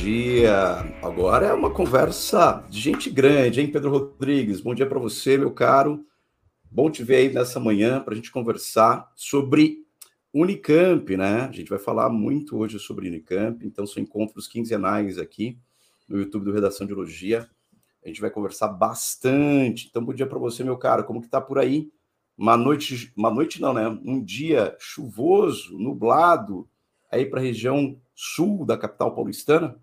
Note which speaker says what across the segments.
Speaker 1: dia. Agora é uma conversa de gente grande, hein, Pedro Rodrigues? Bom dia para você, meu caro. Bom te ver aí nessa manhã para a gente conversar sobre Unicamp, né? A gente vai falar muito hoje sobre Unicamp, então são encontros quinzenais aqui no YouTube do Redação de Elogia. A gente vai conversar bastante. Então, bom dia para você, meu caro. Como que tá por aí? Uma noite, uma noite não, né? Um dia chuvoso, nublado, aí para a região sul da capital paulistana?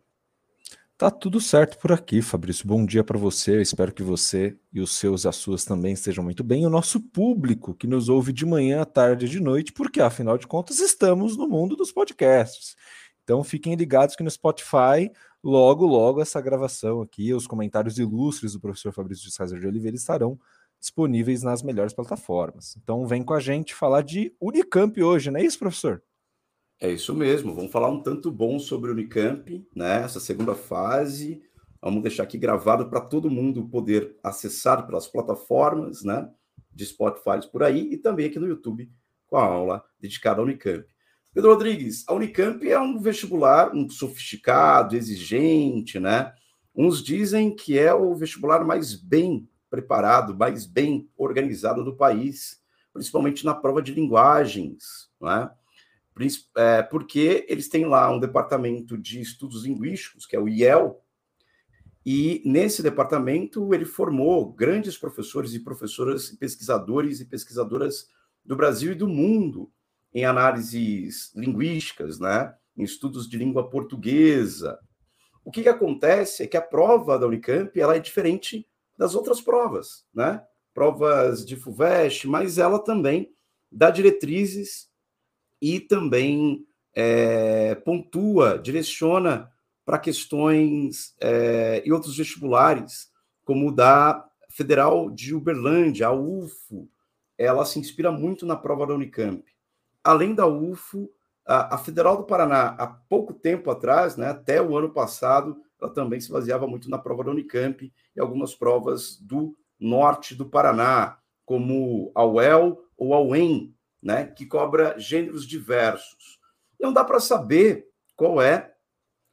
Speaker 2: Tá tudo certo por aqui, Fabrício. Bom dia para você. Eu espero que você e os seus, as suas também estejam muito bem. O nosso público que nos ouve de manhã, à tarde e de noite, porque afinal de contas estamos no mundo dos podcasts. Então fiquem ligados que no Spotify, logo, logo, essa gravação aqui, os comentários ilustres do professor Fabrício de César de Oliveira estarão disponíveis nas melhores plataformas. Então vem com a gente falar de Unicamp hoje, não é isso, professor?
Speaker 1: É isso mesmo. Vamos falar um tanto bom sobre o Unicamp, né? Essa segunda fase. Vamos deixar aqui gravado para todo mundo poder acessar pelas plataformas, né? De Spotify por aí e também aqui no YouTube com a aula dedicada à Unicamp. Pedro Rodrigues, a Unicamp é um vestibular um sofisticado, exigente, né? Uns dizem que é o vestibular mais bem preparado, mais bem organizado do país, principalmente na prova de linguagens, não é? porque eles têm lá um departamento de estudos linguísticos, que é o IEL, e nesse departamento ele formou grandes professores e professoras, pesquisadores e pesquisadoras do Brasil e do mundo em análises linguísticas, né? em estudos de língua portuguesa. O que, que acontece é que a prova da Unicamp ela é diferente das outras provas, né? Provas de FUVEST, mas ela também dá diretrizes e também é, pontua, direciona para questões é, e outros vestibulares, como o da Federal de Uberlândia, a UFO, ela se inspira muito na prova da Unicamp. Além da UFO, a, a Federal do Paraná, há pouco tempo atrás, né, até o ano passado, ela também se baseava muito na prova da Unicamp e algumas provas do norte do Paraná, como a UEL ou a UEM, né, que cobra gêneros diversos. Não dá para saber qual é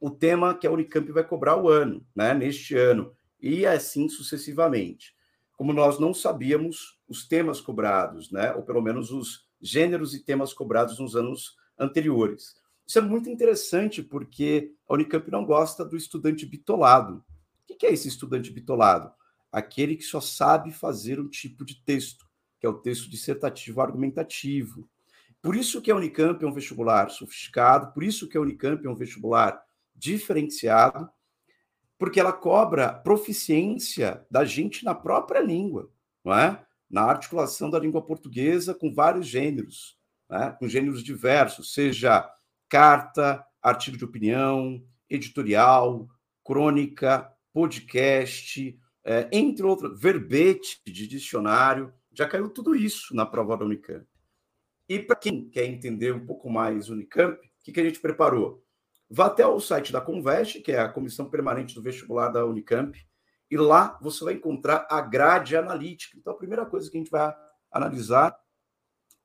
Speaker 1: o tema que a Unicamp vai cobrar o ano, né, neste ano, e assim sucessivamente. Como nós não sabíamos os temas cobrados, né, ou pelo menos os gêneros e temas cobrados nos anos anteriores. Isso é muito interessante porque a Unicamp não gosta do estudante bitolado. O que é esse estudante bitolado? Aquele que só sabe fazer um tipo de texto que é o texto dissertativo argumentativo. Por isso que a Unicamp é um vestibular sofisticado, por isso que a Unicamp é um vestibular diferenciado, porque ela cobra proficiência da gente na própria língua, não é? Na articulação da língua portuguesa com vários gêneros, né? com gêneros diversos, seja carta, artigo de opinião, editorial, crônica, podcast, é, entre outros, verbete de dicionário. Já caiu tudo isso na prova da Unicamp. E para quem quer entender um pouco mais Unicamp, o que, que a gente preparou? Vá até o site da Conveste, que é a comissão permanente do vestibular da Unicamp, e lá você vai encontrar a grade analítica. Então, a primeira coisa que a gente vai analisar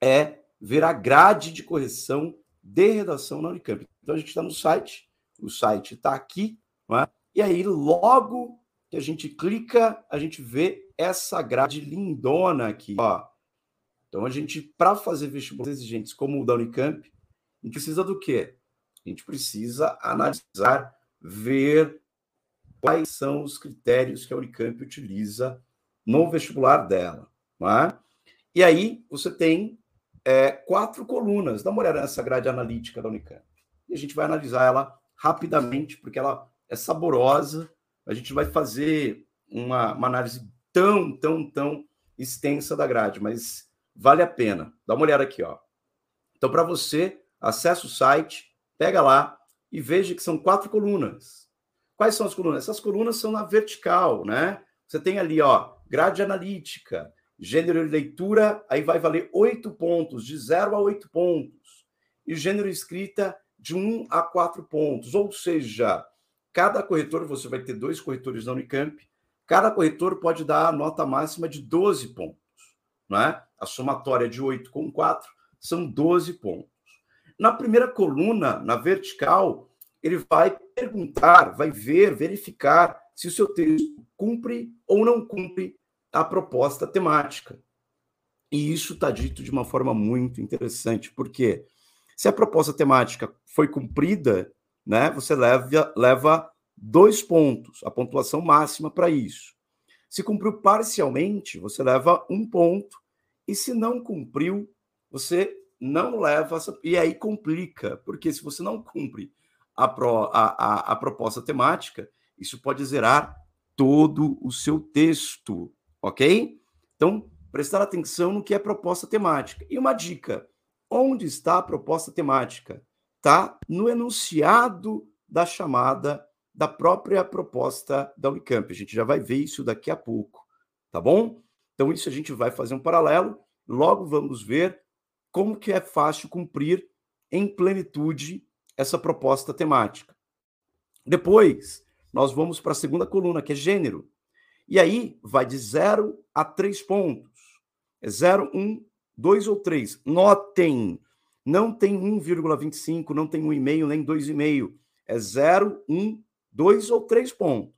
Speaker 1: é ver a grade de correção de redação na Unicamp. Então, a gente está no site, o site está aqui, é? e aí, logo que a gente clica, a gente vê essa grade lindona aqui, ó. Então a gente, para fazer vestibulares exigentes como o da Unicamp, a gente precisa do quê? A gente precisa analisar, ver quais são os critérios que a Unicamp utiliza no vestibular dela. É? E aí você tem é, quatro colunas. Dá uma olhada nessa grade analítica da Unicamp. E a gente vai analisar ela rapidamente, porque ela é saborosa a gente vai fazer uma, uma análise tão, tão, tão extensa da grade, mas vale a pena. Dá uma olhada aqui, ó. Então, para você, acesse o site, pega lá e veja que são quatro colunas. Quais são as colunas? Essas colunas são na vertical, né? Você tem ali, ó, grade analítica, gênero e leitura, aí vai valer oito pontos, de zero a oito pontos. E gênero escrita, de um a quatro pontos. Ou seja, Cada corretor, você vai ter dois corretores na Unicamp, cada corretor pode dar a nota máxima de 12 pontos. Não é? A somatória de 8 com 4 são 12 pontos. Na primeira coluna, na vertical, ele vai perguntar, vai ver, verificar se o seu texto cumpre ou não cumpre a proposta temática. E isso está dito de uma forma muito interessante, porque se a proposta temática foi cumprida, né, você leva, leva dois pontos, a pontuação máxima para isso. Se cumpriu parcialmente, você leva um ponto, e se não cumpriu, você não leva, e aí complica, porque se você não cumpre a, pro, a, a, a proposta temática, isso pode zerar todo o seu texto, ok? Então, prestar atenção no que é proposta temática. E uma dica: onde está a proposta temática? Está no enunciado da chamada da própria proposta da Unicamp. A gente já vai ver isso daqui a pouco, tá bom? Então, isso a gente vai fazer um paralelo. Logo vamos ver como que é fácil cumprir em plenitude essa proposta temática. Depois, nós vamos para a segunda coluna, que é gênero. E aí vai de 0 a 3 pontos. É 0, 1, 2 ou 3. Notem, não tem 1,25, não tem 1,5, nem 2,5. É 0, 1, 2 ou 3 pontos.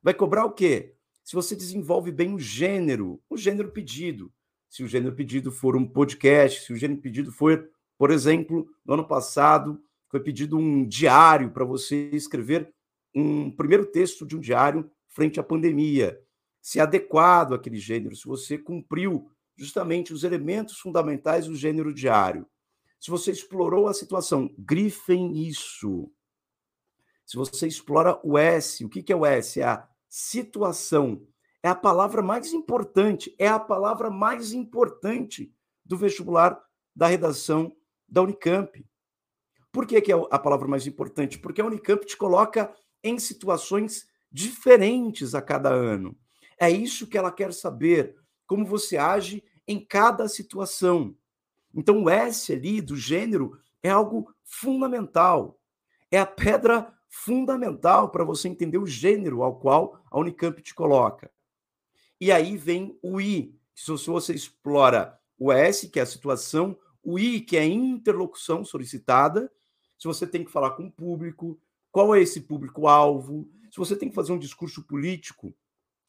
Speaker 1: Vai cobrar o quê? Se você desenvolve bem o gênero, o gênero pedido. Se o gênero pedido for um podcast, se o gênero pedido for, por exemplo, no ano passado, foi pedido um diário para você escrever um primeiro texto de um diário frente à pandemia. Se adequado àquele gênero, se você cumpriu justamente os elementos fundamentais do gênero diário. Se você explorou a situação, grifem isso. Se você explora o S, o que é o S? É a situação. É a palavra mais importante, é a palavra mais importante do vestibular da redação da Unicamp. Por que, que é a palavra mais importante? Porque a Unicamp te coloca em situações diferentes a cada ano. É isso que ela quer saber como você age em cada situação. Então, o S ali do gênero é algo fundamental. É a pedra fundamental para você entender o gênero ao qual a Unicamp te coloca. E aí vem o I, se você explora o S, que é a situação, o I, que é a interlocução solicitada, se você tem que falar com o público, qual é esse público-alvo, se você tem que fazer um discurso político,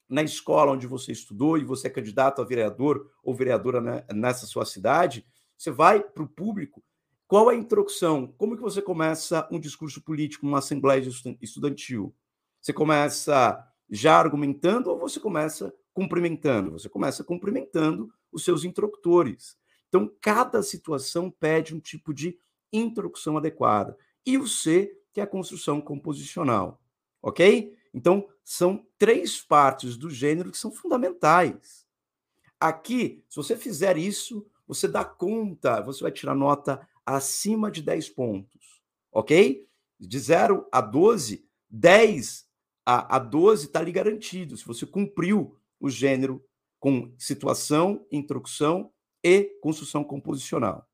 Speaker 1: na escola onde você estudou e você é candidato a vereador ou vereadora nessa sua cidade, você vai para o público. Qual é a introdução? Como que você começa um discurso político numa assembleia estudantil? Você começa já argumentando ou você começa cumprimentando? Você começa cumprimentando os seus interlocutores. Então, cada situação pede um tipo de introdução adequada. E o C, que é a construção composicional. Ok? Então, são três partes do gênero que são fundamentais. Aqui, se você fizer isso, você dá conta, você vai tirar nota acima de 10 pontos, ok? De 0 a 12, 10 a, a 12 está ali garantido, se você cumpriu o gênero com situação, introdução e construção composicional.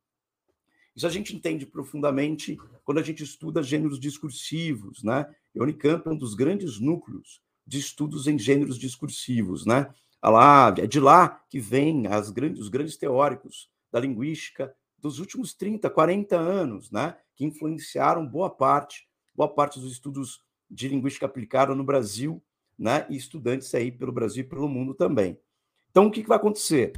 Speaker 1: Isso a gente entende profundamente quando a gente estuda gêneros discursivos, né? E Unicamp é um dos grandes núcleos de estudos em gêneros discursivos, né? É de lá que vêm as grandes, os grandes teóricos da linguística dos últimos 30, 40 anos, né? Que influenciaram boa parte, boa parte dos estudos de linguística aplicada no Brasil, né? E estudantes aí pelo Brasil e pelo mundo também. Então, o que, que vai acontecer?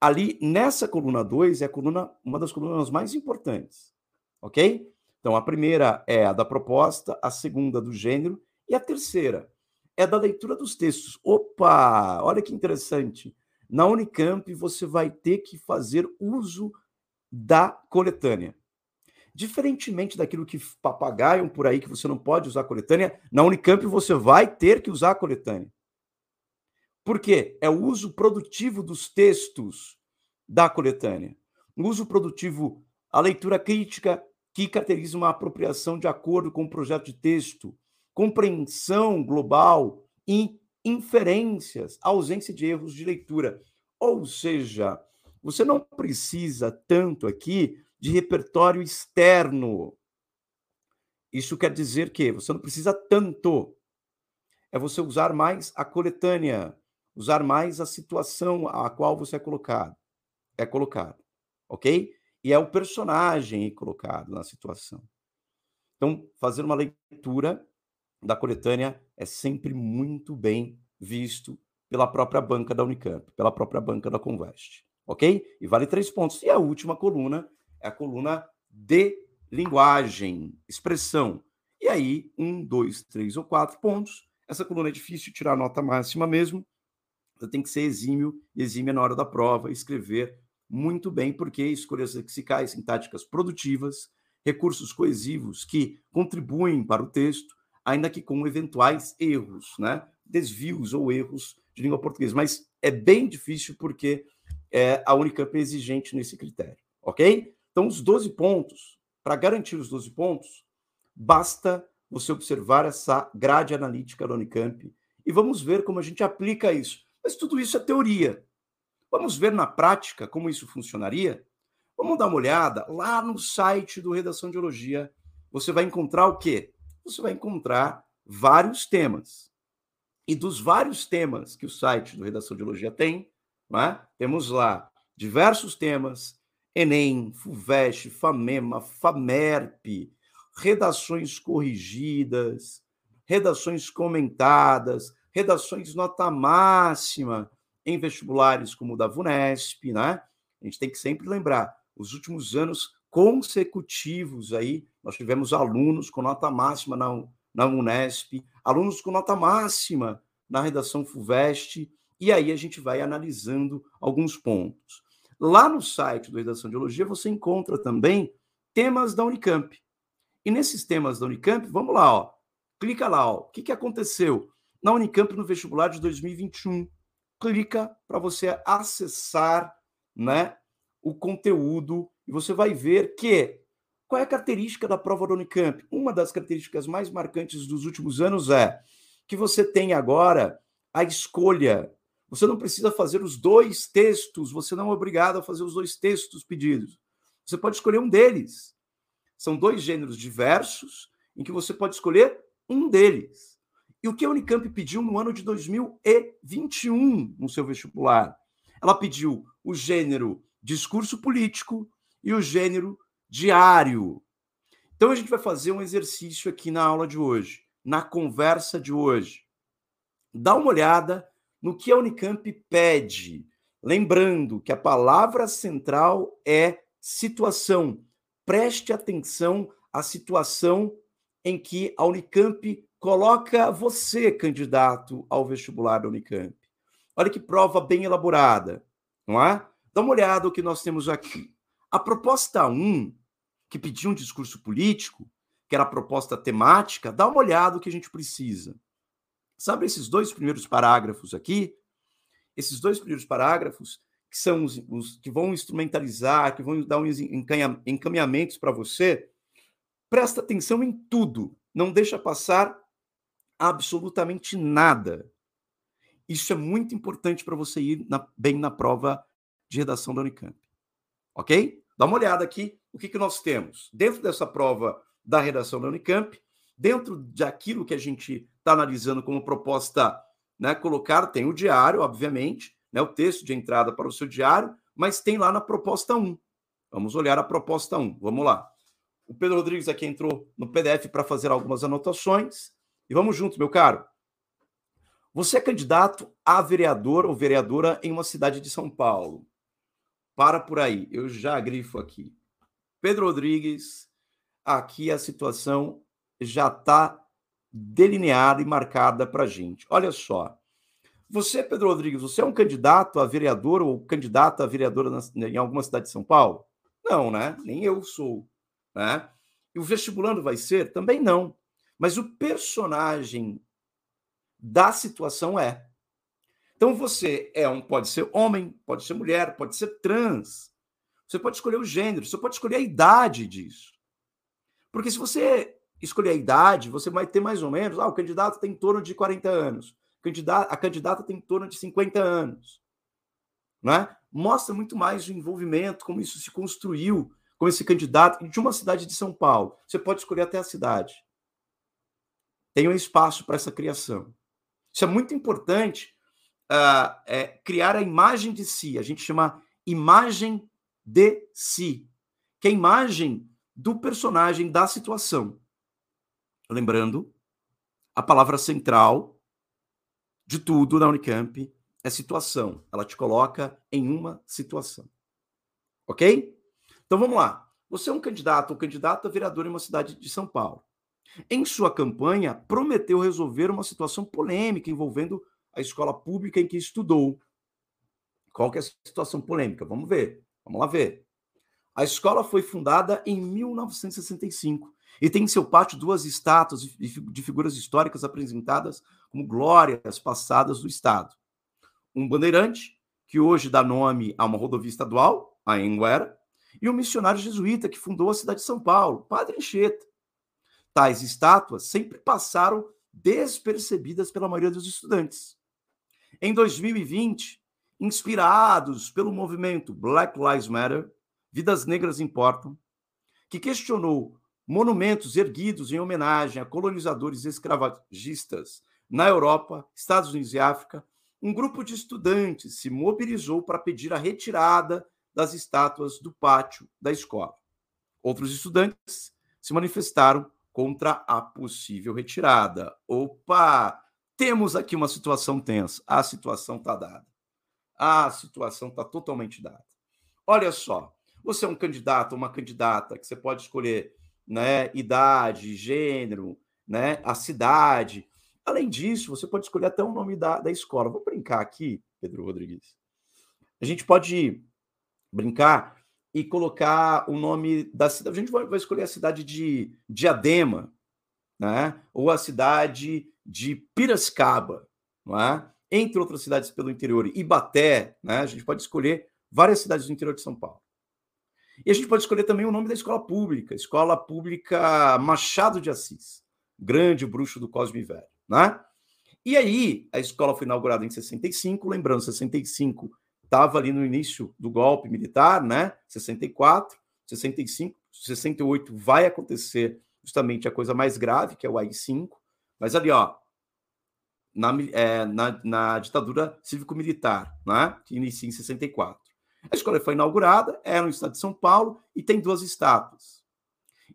Speaker 1: Ali, nessa coluna 2, é a coluna, uma das colunas mais importantes, ok? Então, a primeira é a da proposta, a segunda do gênero, e a terceira é da leitura dos textos. Opa, olha que interessante. Na Unicamp, você vai ter que fazer uso da coletânea. Diferentemente daquilo que papagaiam por aí, que você não pode usar coletânea, na Unicamp você vai ter que usar a coletânea. Por quê? É o uso produtivo dos textos da coletânea. O uso produtivo, a leitura crítica, que caracteriza uma apropriação de acordo com o projeto de texto, compreensão global e inferências, ausência de erros de leitura. Ou seja, você não precisa tanto aqui de repertório externo. Isso quer dizer que você não precisa tanto. É você usar mais a coletânea, usar mais a situação a qual você é colocado. É colocado, ok? E é o personagem colocado na situação. Então, fazer uma leitura da coletânea é sempre muito bem visto pela própria banca da Unicamp, pela própria banca da Convest, ok? E vale três pontos. E a última coluna é a coluna de linguagem, expressão. E aí, um, dois, três ou quatro pontos. Essa coluna é difícil tirar a nota máxima mesmo. Você tem que ser exímio e exímia na hora da prova, escrever muito bem, porque escolhas lexicais, sintáticas produtivas, recursos coesivos que contribuem para o texto, ainda que com eventuais erros, né? desvios ou erros de língua portuguesa. Mas é bem difícil porque é, a Unicamp é exigente nesse critério, ok? Então, os 12 pontos, para garantir os 12 pontos, basta você observar essa grade analítica da Unicamp e vamos ver como a gente aplica isso. Mas tudo isso é teoria. Vamos ver na prática como isso funcionaria? Vamos dar uma olhada lá no site do Redação de Geologia. Você vai encontrar o quê? Você vai encontrar vários temas. E dos vários temas que o site do Redação de Geologia tem, é? temos lá diversos temas: Enem, FUVEST, FAMEMA, FAMERP, redações corrigidas, redações comentadas, redações nota máxima em vestibulares como o da VUNESP, né? A gente tem que sempre lembrar, os últimos anos consecutivos aí, nós tivemos alunos com nota máxima na, na Unesp, alunos com nota máxima na redação FUVEST, e aí a gente vai analisando alguns pontos. Lá no site do Redação de Geologia você encontra também temas da Unicamp. E nesses temas da Unicamp, vamos lá, ó. Clica lá, ó. O que, que aconteceu na Unicamp no vestibular de 2021? Clica para você acessar, né, o conteúdo e você vai ver que qual é a característica da prova da Unicamp? Uma das características mais marcantes dos últimos anos é que você tem agora a escolha. Você não precisa fazer os dois textos, você não é obrigado a fazer os dois textos pedidos. Você pode escolher um deles. São dois gêneros diversos em que você pode escolher um deles. E o que a Unicamp pediu no ano de 2021 no seu vestibular? Ela pediu o gênero discurso político e o gênero diário. Então a gente vai fazer um exercício aqui na aula de hoje, na conversa de hoje. Dá uma olhada no que a Unicamp pede, lembrando que a palavra central é situação. Preste atenção à situação em que a Unicamp coloca você, candidato ao vestibular da Unicamp. Olha que prova bem elaborada, não é? Dá uma olhada no que nós temos aqui. A proposta 1 que pediu um discurso político, que era a proposta temática, dá uma olhada o que a gente precisa. Sabe esses dois primeiros parágrafos aqui? Esses dois primeiros parágrafos, que são os, os que vão instrumentalizar, que vão dar uns encaminhamentos para você, presta atenção em tudo, não deixa passar absolutamente nada. Isso é muito importante para você ir na, bem na prova de redação da Unicamp. Ok? Dá uma olhada aqui o que, que nós temos. Dentro dessa prova da redação da Unicamp, dentro daquilo que a gente está analisando como proposta né, colocar, tem o diário, obviamente, né, o texto de entrada para o seu diário, mas tem lá na proposta 1. Vamos olhar a proposta 1. Vamos lá. O Pedro Rodrigues aqui entrou no PDF para fazer algumas anotações. E vamos juntos, meu caro. Você é candidato a vereador ou vereadora em uma cidade de São Paulo. Para por aí, eu já grifo aqui. Pedro Rodrigues, aqui a situação já está delineada e marcada para a gente. Olha só. Você, Pedro Rodrigues, você é um candidato a vereador ou candidata a vereadora na, em alguma cidade de São Paulo? Não, né? Nem eu sou. Né? E o vestibulando vai ser? Também não. Mas o personagem da situação é. Então você é um, pode ser homem, pode ser mulher, pode ser trans. Você pode escolher o gênero, você pode escolher a idade disso. Porque se você escolher a idade, você vai ter mais ou menos, ah, o candidato tem em torno de 40 anos, a candidata tem em torno de 50 anos. Né? Mostra muito mais o envolvimento, como isso se construiu, como esse candidato de uma cidade de São Paulo. Você pode escolher até a cidade. Tem um espaço para essa criação. Isso é muito importante uh, é, criar a imagem de si. A gente chama imagem de si, que é a imagem do personagem da situação. Lembrando, a palavra central de tudo na Unicamp é situação. Ela te coloca em uma situação. Ok? Então vamos lá. Você é um candidato ou candidata a vereador em uma cidade de São Paulo. Em sua campanha, prometeu resolver uma situação polêmica envolvendo a escola pública em que estudou. Qual que é a situação polêmica? Vamos ver. Vamos lá ver. A escola foi fundada em 1965 e tem em seu pátio duas estátuas de figuras históricas apresentadas como glórias passadas do Estado. Um bandeirante, que hoje dá nome a uma rodovia estadual, a Anguera, e um missionário jesuíta que fundou a cidade de São Paulo, Padre Anchieta. Tais estátuas sempre passaram despercebidas pela maioria dos estudantes. Em 2020, inspirados pelo movimento Black Lives Matter, Vidas Negras Importam, que questionou monumentos erguidos em homenagem a colonizadores escravagistas na Europa, Estados Unidos e África, um grupo de estudantes se mobilizou para pedir a retirada das estátuas do pátio da escola. Outros estudantes se manifestaram contra a possível retirada. Opa! Temos aqui uma situação tensa. A situação está dada. A situação está totalmente dada. Olha só, você é um candidato, uma candidata que você pode escolher, né, idade, gênero, né, a cidade. Além disso, você pode escolher até o nome da, da escola. Vou brincar aqui, Pedro Rodrigues. A gente pode brincar e colocar o nome da cidade. A gente vai, vai escolher a cidade de Diadema, né? ou a cidade de Piracicaba, não é? entre outras cidades pelo interior, Ibaté, né? a gente pode escolher várias cidades do interior de São Paulo. E a gente pode escolher também o nome da escola pública, Escola Pública Machado de Assis, grande bruxo do Cosme Velho. Né? E aí, a escola foi inaugurada em 65, lembrando, 65 estava ali no início do golpe militar, né? 64, 65, 68 vai acontecer justamente a coisa mais grave, que é o AI-5, mas ali, ó, na, é, na, na ditadura cívico-militar, né? Que inicia em 64. A escola foi inaugurada, era no estado de São Paulo e tem duas estátuas.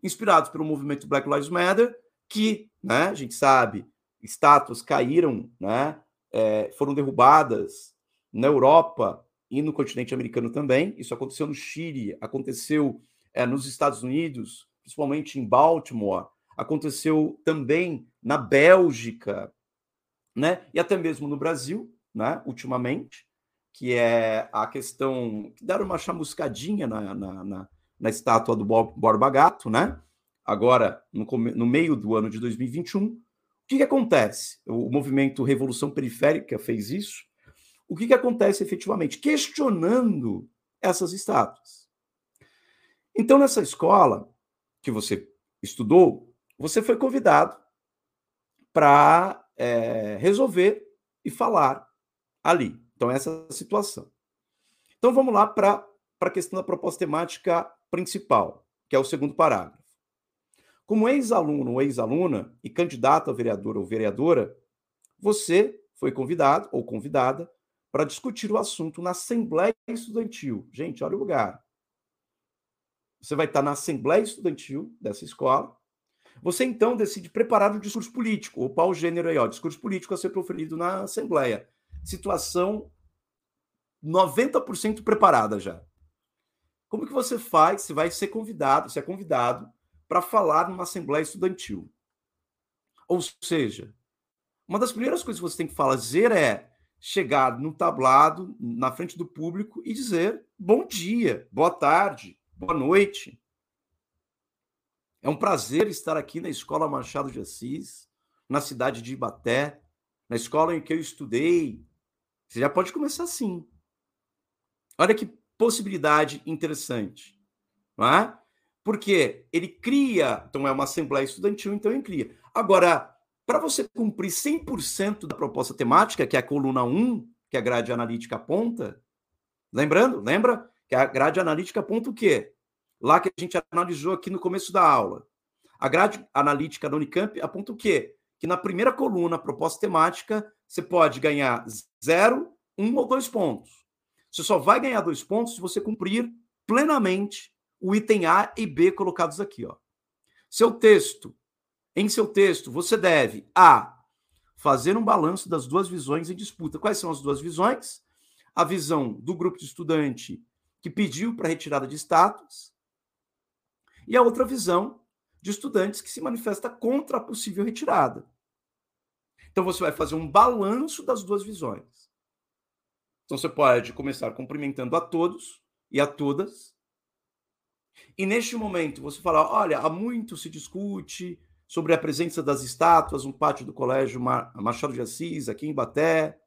Speaker 1: Inspirados pelo movimento Black Lives Matter, que, né, a gente sabe, estátuas caíram, né, é, foram derrubadas na Europa e no continente americano também. Isso aconteceu no Chile, aconteceu é, nos Estados Unidos, principalmente em Baltimore, aconteceu também na Bélgica, né? E até mesmo no Brasil, né? Ultimamente, que é a questão que deram uma chamuscadinha na, na, na, na estátua do Borba Gato, né? Agora, no, no meio do ano de 2021, o que, que acontece? O movimento Revolução Periférica fez isso, o que, que acontece efetivamente? Questionando essas estátuas. Então, nessa escola que você estudou, você foi convidado para é, resolver e falar ali. Então, essa é a situação. Então, vamos lá para a questão da proposta temática principal, que é o segundo parágrafo. Como ex-aluno ou ex-aluna e candidato a vereador ou vereadora, você foi convidado ou convidada para discutir o assunto na Assembleia Estudantil. Gente, olha o lugar. Você vai estar na Assembleia Estudantil dessa escola. Você então decide preparar o discurso político. Opa, o gênero aí, ó, discurso político a ser proferido na Assembleia. Situação 90% preparada já. Como que você faz? Você vai ser convidado, você é convidado para falar numa Assembleia Estudantil. Ou seja, uma das primeiras coisas que você tem que fazer é chegar no tablado, na frente do público e dizer bom dia, boa tarde, boa noite. É um prazer estar aqui na Escola Machado de Assis, na cidade de Ibaté, na escola em que eu estudei. Você já pode começar assim. Olha que possibilidade interessante, não é? Porque ele cria, então é uma assembleia estudantil, então ele cria. Agora, para você cumprir 100% da proposta temática, que é a coluna 1, que a grade analítica aponta, lembrando, lembra que a grade analítica aponta o quê? Lá que a gente analisou aqui no começo da aula. A grade analítica da Unicamp aponta o quê? Que na primeira coluna, proposta temática, você pode ganhar zero, um ou dois pontos. Você só vai ganhar dois pontos se você cumprir plenamente o item A e B colocados aqui. Ó. Seu texto em seu texto, você deve A. Fazer um balanço das duas visões em disputa. Quais são as duas visões? A visão do grupo de estudante que pediu para retirada de status e a outra visão de estudantes que se manifesta contra a possível retirada. Então você vai fazer um balanço das duas visões. Então você pode começar cumprimentando a todos e a todas. E neste momento você fala: olha, há muito se discute sobre a presença das estátuas no pátio do Colégio Machado de Assis, aqui em Baté,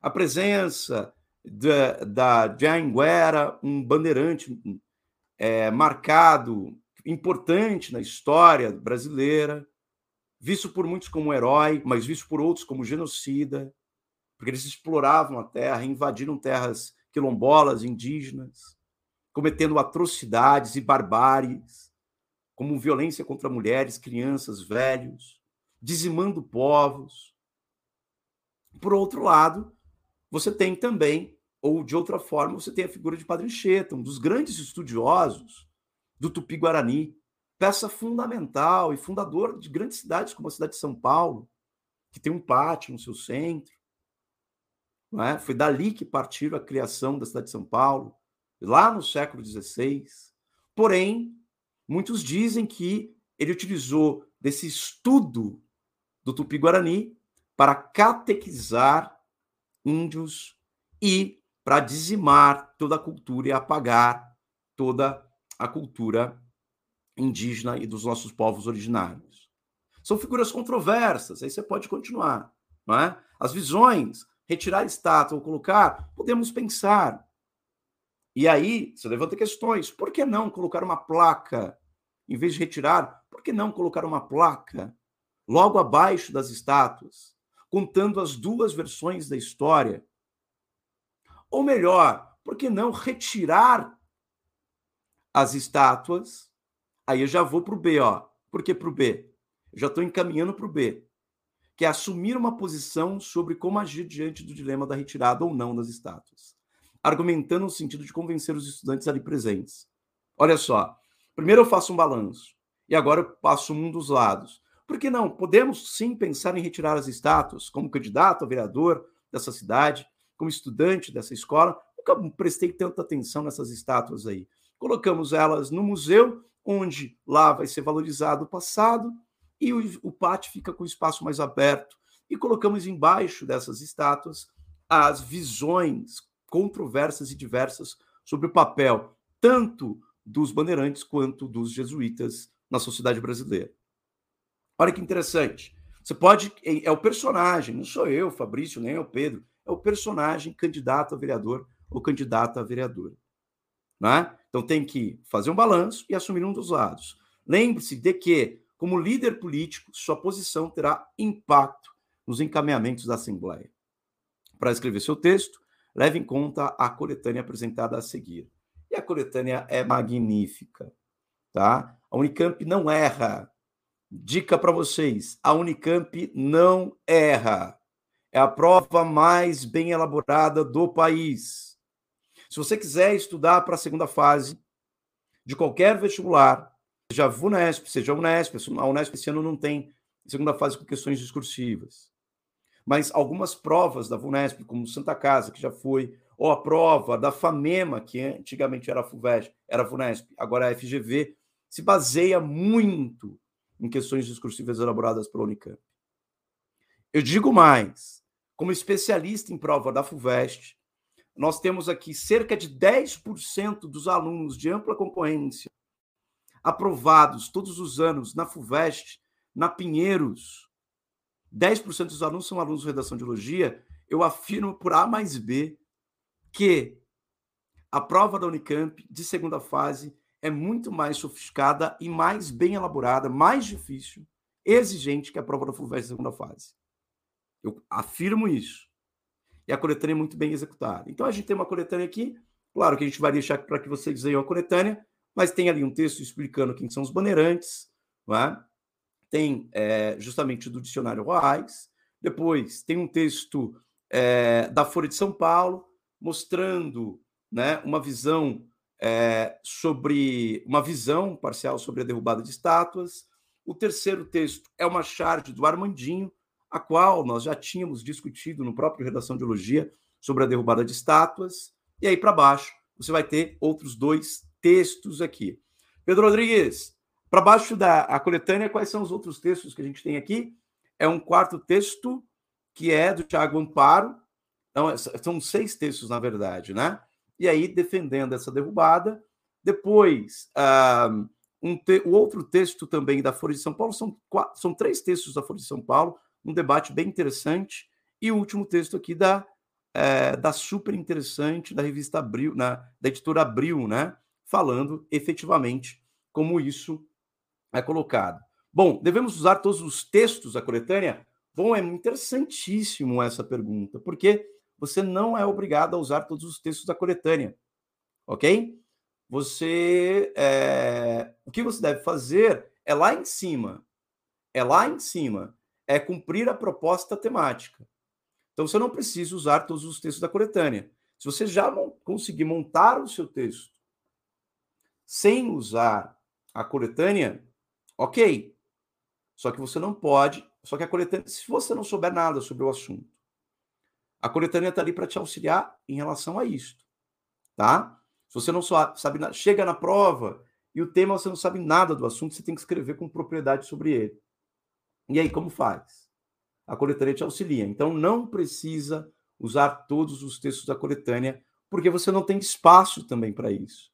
Speaker 1: a presença da, da um bandeirante é, marcado, importante na história brasileira, visto por muitos como herói, mas visto por outros como genocida, porque eles exploravam a terra, invadiram terras quilombolas, indígenas, cometendo atrocidades e barbáries, como violência contra mulheres, crianças, velhos, dizimando povos. Por outro lado, você tem também, ou de outra forma, você tem a figura de Padre Anchieta, um dos grandes estudiosos do Tupi-Guarani, peça fundamental e fundador de grandes cidades como a cidade de São Paulo, que tem um pátio no seu centro. É? Foi dali que partiu a criação da cidade de São Paulo, lá no século XVI. Porém, muitos dizem que ele utilizou desse estudo do Tupi-Guarani para catequizar índios e para dizimar toda a cultura e apagar toda a cultura indígena e dos nossos povos originários. São figuras controversas, aí você pode continuar. Não é? As visões, retirar estátua ou colocar, podemos pensar. E aí, você levanta questões. Por que não colocar uma placa, em vez de retirar, por que não colocar uma placa logo abaixo das estátuas, contando as duas versões da história? Ou melhor, por que não retirar as estátuas Aí eu já vou para o B, ó. Por que para o B? Eu já estou encaminhando para o B, que é assumir uma posição sobre como agir diante do dilema da retirada ou não das estátuas, argumentando no sentido de convencer os estudantes ali presentes. Olha só, primeiro eu faço um balanço e agora eu passo um dos lados. Por que não? Podemos sim pensar em retirar as estátuas como candidato a vereador dessa cidade, como estudante dessa escola. Nunca prestei tanta atenção nessas estátuas aí. Colocamos elas no museu onde lá vai ser valorizado o passado e o, o pátio fica com o espaço mais aberto. E colocamos embaixo dessas estátuas as visões controversas e diversas sobre o papel tanto dos bandeirantes quanto dos jesuítas na sociedade brasileira. Olha que interessante. Você pode. É o personagem, não sou eu, Fabrício, nem é o Pedro. É o personagem candidato a vereador ou candidata a vereadora. Né? Então tem que fazer um balanço e assumir um dos lados. Lembre-se de que, como líder político, sua posição terá impacto nos encaminhamentos da Assembleia. Para escrever seu texto, leve em conta a coletânea apresentada a seguir. E a coletânea é magnífica, tá? A Unicamp não erra. Dica para vocês: a Unicamp não erra. É a prova mais bem elaborada do país. Se você quiser estudar para a segunda fase de qualquer vestibular, seja VUNESP, seja Unesp, a Unesp esse ano não tem segunda fase com questões discursivas. Mas algumas provas da VUNESP, como Santa Casa, que já foi, ou a prova da FAMEMA, que antigamente era a FUVEST, era a agora é a FGV, se baseia muito em questões discursivas elaboradas pela Unicamp. Eu digo mais, como especialista em prova da FUVEST, nós temos aqui cerca de 10% dos alunos de ampla concorrência aprovados todos os anos na FUVEST, na Pinheiros. 10% dos alunos são alunos de redação de biologia. Eu afirmo por A mais B que a prova da Unicamp de segunda fase é muito mais sofisticada e mais bem elaborada, mais difícil, exigente que a prova da FUVEST de segunda fase. Eu afirmo isso e a coletânea é muito bem executada. Então a gente tem uma coletânea aqui, claro que a gente vai deixar para que vocês leiam a coletânea, mas tem ali um texto explicando quem são os bandeirantes, é? tem é, justamente do dicionário Reis, depois tem um texto é, da Folha de São Paulo, mostrando né, uma visão é, sobre uma visão parcial sobre a derrubada de estátuas, O terceiro texto é uma charge do Armandinho, a qual nós já tínhamos discutido no próprio Redação de Elogia sobre a derrubada de estátuas. E aí para baixo você vai ter outros dois textos aqui. Pedro Rodrigues, para baixo da a coletânea, quais são os outros textos que a gente tem aqui? É um quarto texto que é do Tiago Amparo. Então, são seis textos, na verdade, né? E aí, defendendo essa derrubada. Depois, um te, o outro texto também da Folha de São Paulo, são, são três textos da Folha de São Paulo, um debate bem interessante. E o último texto aqui da, é, da super interessante da revista Abril, na, da editora Abril, né? Falando efetivamente como isso é colocado. Bom, devemos usar todos os textos da coletânea? Bom, é interessantíssimo essa pergunta, porque você não é obrigado a usar todos os textos da coletânea, ok? Você, é... o que você deve fazer é lá em cima, é lá em cima, é cumprir a proposta temática. Então você não precisa usar todos os textos da coletânea. Se você já conseguir montar o seu texto sem usar a coletânea, ok. Só que você não pode. Só que a coletânea, se você não souber nada sobre o assunto, a coletânea está ali para te auxiliar em relação a isto, tá? Se você não sabe nada, chega na prova e o tema você não sabe nada do assunto, você tem que escrever com propriedade sobre ele. E aí, como faz? A coletânea te auxilia. Então, não precisa usar todos os textos da coletânea, porque você não tem espaço também para isso.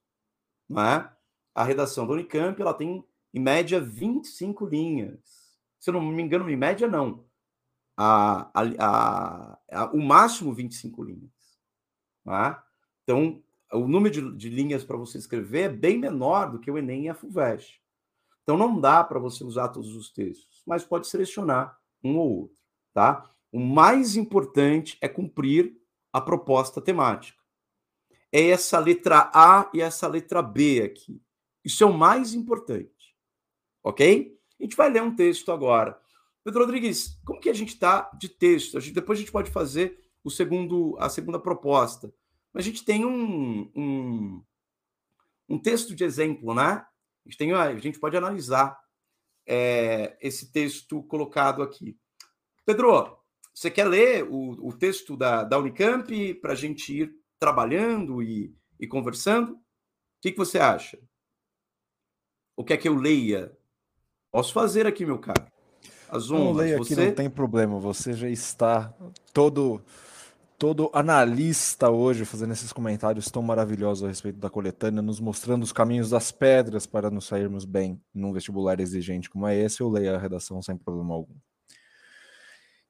Speaker 1: Não é? A redação da Unicamp ela tem, em média, 25 linhas. Se eu não me engano, em média, não. A, a, a, o máximo 25 linhas. É? Então, o número de, de linhas para você escrever é bem menor do que o Enem e a FUVEST. Então, não dá para você usar todos os textos, mas pode selecionar um ou outro. Tá? O mais importante é cumprir a proposta temática. É essa letra A e essa letra B aqui. Isso é o mais importante. Ok? A gente vai ler um texto agora. Pedro Rodrigues, como que a gente está de texto? A gente, depois a gente pode fazer o segundo, a segunda proposta. Mas a gente tem um, um, um texto de exemplo, né? A gente, tem, a gente pode analisar é, esse texto colocado aqui. Pedro, você quer ler o, o texto da, da Unicamp para a gente ir trabalhando e, e conversando? O que, que você acha? Ou quer que eu leia? Posso fazer aqui, meu caro.
Speaker 2: As ondas. Não leia aqui, você... não tem problema. Você já está todo todo analista hoje fazendo esses comentários tão maravilhosos a respeito da coletânea, nos mostrando os caminhos das pedras para nos sairmos bem num vestibular exigente como é esse, eu leio a redação sem problema algum.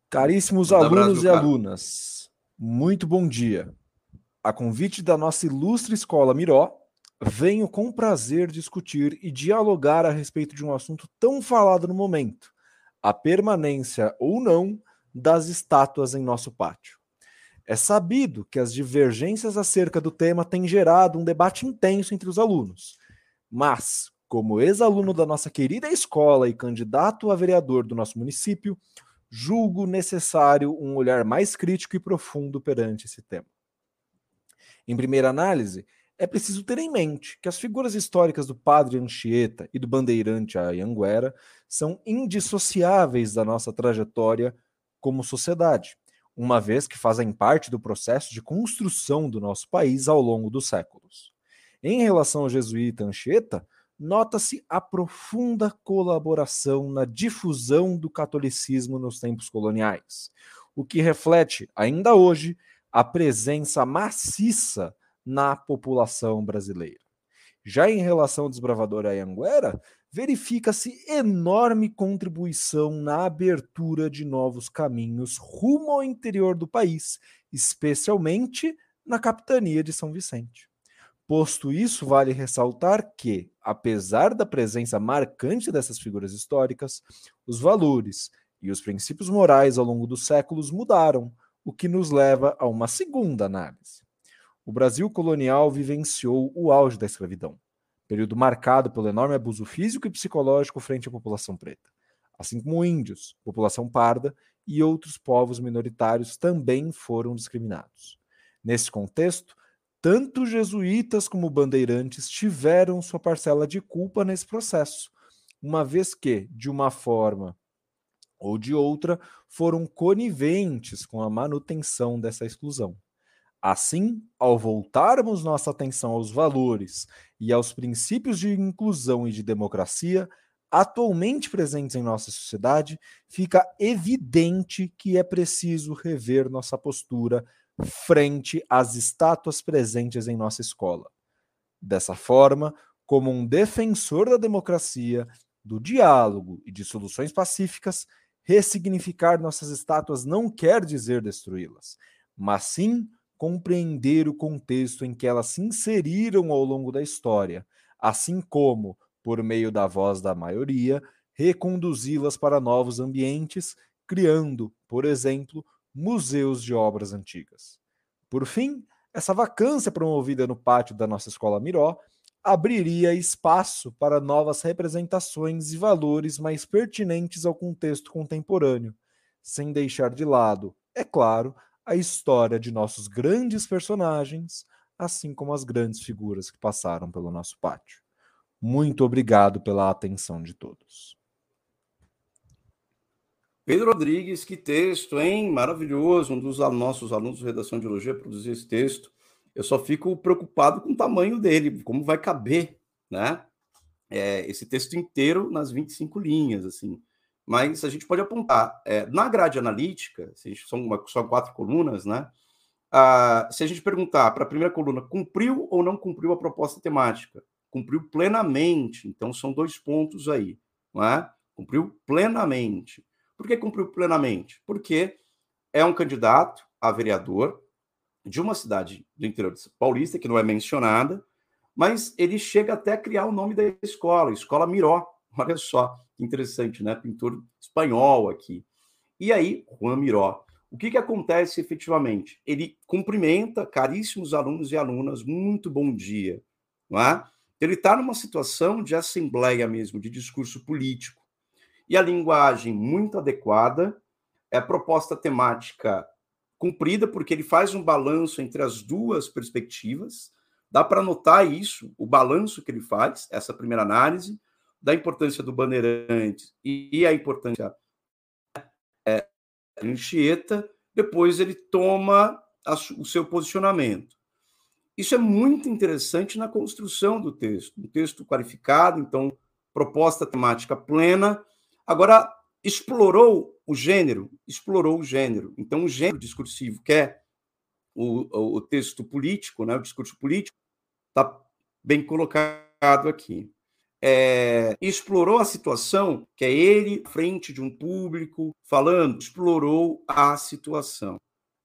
Speaker 2: Caríssimos alunos e alunas, muito bom dia. A convite da nossa ilustre escola Miró, venho com prazer discutir e dialogar a respeito de um assunto tão falado no momento: a permanência ou não das estátuas em nosso pátio. É sabido que as divergências acerca do tema têm gerado um debate intenso entre os alunos. Mas, como ex-aluno da nossa querida escola e candidato a vereador do nosso município, julgo necessário um olhar mais crítico e profundo perante esse tema. Em primeira análise, é preciso ter em mente que as figuras históricas do padre Anchieta e do bandeirante Ayanguera são indissociáveis da nossa trajetória como sociedade, uma vez que fazem parte do processo de construção do nosso país ao longo dos séculos. Em relação ao jesuíta Anchieta, nota-se a profunda colaboração na difusão do catolicismo nos tempos coloniais, o que reflete, ainda hoje, a presença maciça na população brasileira. Já em relação ao desbravador Ayanguera, verifica-se enorme contribuição na abertura de novos caminhos rumo ao interior do país, especialmente na capitania de São Vicente. Posto isso, vale ressaltar que, apesar da presença marcante dessas figuras históricas, os valores e os princípios morais ao longo dos séculos mudaram, o que nos leva a uma segunda análise o Brasil colonial vivenciou o auge da escravidão, período marcado pelo enorme abuso físico e psicológico frente à população preta, assim como índios, população parda e outros povos minoritários também foram discriminados. Nesse contexto, tanto jesuítas como bandeirantes tiveram sua parcela de culpa nesse processo, uma vez que, de uma forma ou de outra, foram coniventes com a manutenção dessa exclusão. Assim, ao voltarmos nossa atenção aos valores e aos princípios de inclusão e de democracia atualmente presentes em nossa sociedade, fica evidente que é preciso rever nossa postura frente às estátuas presentes em nossa escola. Dessa forma, como um defensor da democracia, do diálogo e de soluções pacíficas, ressignificar nossas estátuas não quer dizer destruí-las, mas sim compreender o contexto em que elas se inseriram ao longo da história, assim como, por meio da voz da maioria, reconduzi-las para novos ambientes, criando, por exemplo, museus de obras antigas. Por fim, essa vacância promovida no pátio da nossa escola Miró abriria espaço para novas representações e valores mais pertinentes ao contexto contemporâneo, sem deixar de lado, é claro, a história de nossos grandes personagens, assim como as grandes figuras que passaram pelo nosso pátio. Muito obrigado pela atenção de todos.
Speaker 1: Pedro Rodrigues, que texto, hein? Maravilhoso. Um dos nossos alunos de redação de biologia produziu esse texto. Eu só fico preocupado com o tamanho dele, como vai caber, né? É, esse texto inteiro nas 25 linhas, assim mas a gente pode apontar. É, na grade analítica, são uma, só quatro colunas, né? Ah, se a gente perguntar para a primeira coluna, cumpriu ou não cumpriu a proposta temática? Cumpriu plenamente. Então, são dois pontos aí. Não é? Cumpriu plenamente. Por que cumpriu plenamente? Porque é um candidato a vereador de uma cidade do interior Paulista, que não é mencionada, mas ele chega até a criar o nome da escola, Escola Miró. Olha só, interessante, né? Pintor espanhol aqui. E aí, Juan Miró. O que, que acontece efetivamente? Ele cumprimenta caríssimos alunos e alunas, muito bom dia. Não é? Ele está numa situação de assembleia mesmo, de discurso político. E a linguagem muito adequada, é a proposta temática cumprida, porque ele faz um balanço entre as duas perspectivas. Dá para notar isso, o balanço que ele faz, essa primeira análise, da importância do Bandeirantes e a importância é, Anchieta, depois ele toma a, o seu posicionamento. Isso é muito interessante na construção do texto, um texto qualificado, então, proposta temática plena. Agora, explorou o gênero, explorou o gênero. Então, o gênero discursivo, que é o, o texto político, né, o discurso político, está bem colocado aqui é, explorou a situação, que é ele frente de um público falando, explorou a situação.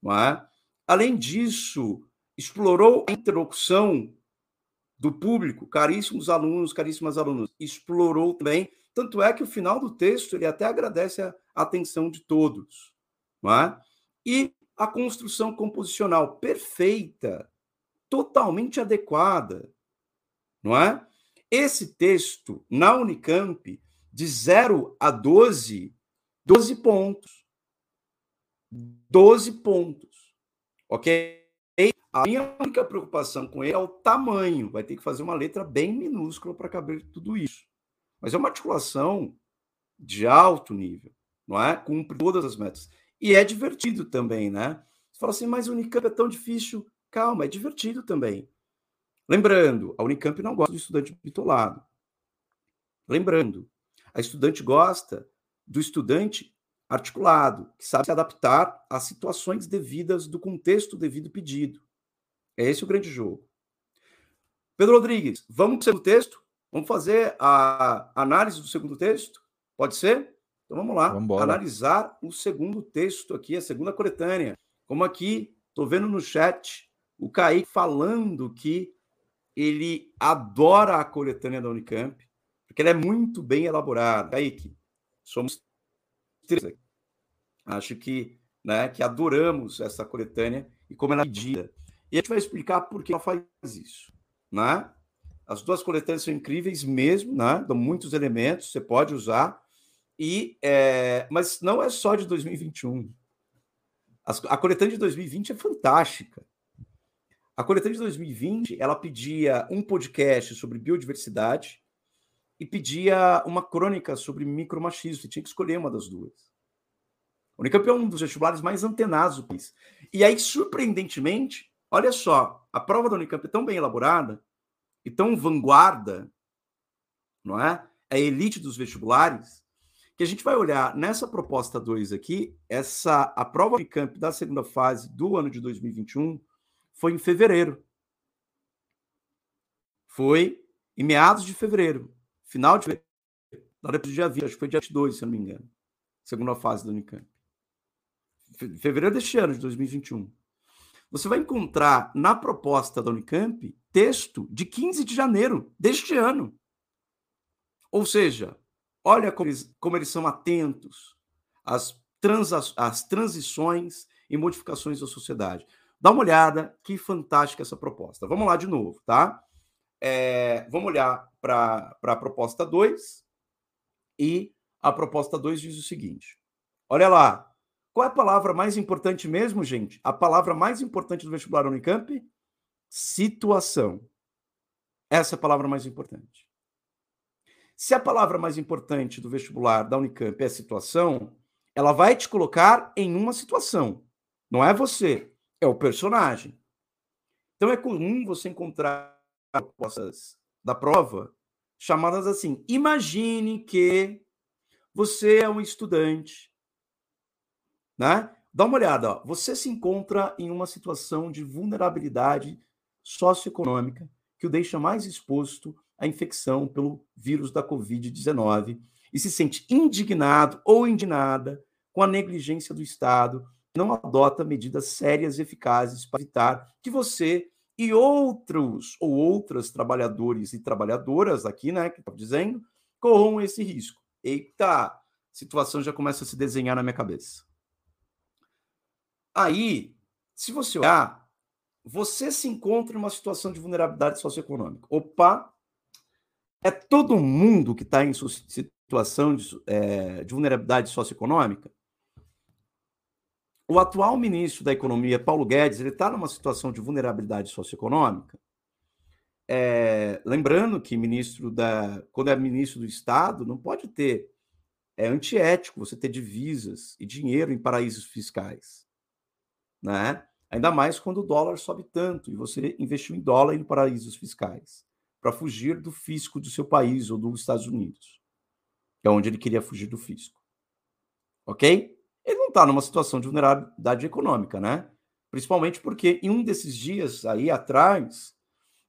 Speaker 1: Não é? Além disso, explorou a interlocução do público, caríssimos alunos, caríssimas alunas, explorou também. Tanto é que o final do texto ele até agradece a atenção de todos. Não é? E a construção composicional perfeita, totalmente adequada, não é? Esse texto, na Unicamp, de 0 a 12, 12 pontos. 12 pontos. Ok? A minha única preocupação com ele é o tamanho. Vai ter que fazer uma letra bem minúscula para caber tudo isso. Mas é uma articulação de alto nível, não é? Cumpre todas as metas. E é divertido também, né? Você fala assim, mas o Unicamp é tão difícil. Calma, é divertido também. Lembrando, a Unicamp não gosta do estudante bitolado. Lembrando, a estudante gosta do estudante articulado, que sabe se adaptar às situações devidas do contexto devido pedido. É esse o grande jogo. Pedro Rodrigues, vamos para o segundo texto? Vamos fazer a análise do segundo texto? Pode ser? Então vamos lá. Vamos Analisar o segundo texto aqui, a segunda coletânea. Como aqui, estou vendo no chat o Kaique falando que ele adora a coletânea da Unicamp, porque ela é muito bem elaborada. Kaique, somos três Acho que, né, que adoramos essa coletânea e como ela é medida. E a gente vai explicar por que ela faz isso. Né? As duas coletâneas são incríveis mesmo, né? dão muitos elementos, você pode usar. E, é, mas não é só de 2021. A coletânea de 2020 é fantástica. A coletânea de 2020, ela pedia um podcast sobre biodiversidade, e pedia uma crônica sobre micromachismo. Você tinha que escolher uma das duas. O Unicamp é um dos vestibulares mais antenados do país. E aí, surpreendentemente, olha só, a prova da Unicamp é tão bem elaborada e tão vanguarda, não é? É a elite dos vestibulares, que a gente vai olhar nessa proposta 2 aqui, essa a prova Unicamp da segunda fase do ano de 2021 foi em fevereiro. Foi em meados de fevereiro, final de fevereiro, depois do dia 20, acho que foi dia 22, se eu não me engano, segunda fase do Unicamp. Fevereiro deste ano, de 2021. Você vai encontrar na proposta da Unicamp texto de 15 de janeiro deste ano. Ou seja, olha como eles, como eles são atentos às, às transições e modificações da sociedade. Dá uma olhada, que fantástica essa proposta. Vamos lá de novo, tá? É, vamos olhar para a proposta 2 e a proposta 2 diz o seguinte: olha lá, qual é a palavra mais importante mesmo, gente? A palavra mais importante do vestibular Unicamp? Situação. Essa é a palavra mais importante. Se a palavra mais importante do vestibular da Unicamp é situação, ela vai te colocar em uma situação. Não é você, é o personagem. Então é comum você encontrar propostas da prova chamadas assim: imagine que você é um estudante, né? Dá uma olhada, ó. você se encontra em uma situação de vulnerabilidade socioeconômica que o deixa mais exposto à infecção pelo vírus da Covid-19 e se sente indignado ou indignada com a negligência do Estado, não adota medidas sérias e eficazes para evitar que você e outros ou outras trabalhadores e trabalhadoras aqui, né, que estou dizendo, corram esse risco. Eita, a situação já começa a se desenhar na minha cabeça. Aí, se você olhar, você se encontra em uma situação de vulnerabilidade socioeconômica. Opa, é todo mundo que está em situação de, é, de vulnerabilidade socioeconômica? O atual ministro da Economia, Paulo Guedes, ele está numa situação de vulnerabilidade socioeconômica. É, lembrando que ministro da, quando é ministro do Estado, não pode ter é antiético você ter divisas e dinheiro em paraísos fiscais, né? Ainda mais quando o dólar sobe tanto e você investiu em dólar em paraísos fiscais para fugir do fisco do seu país ou dos Estados Unidos, que é onde ele queria fugir do fisco. Ok? Ele não está numa situação de vulnerabilidade econômica, né? Principalmente porque em um desses dias aí atrás,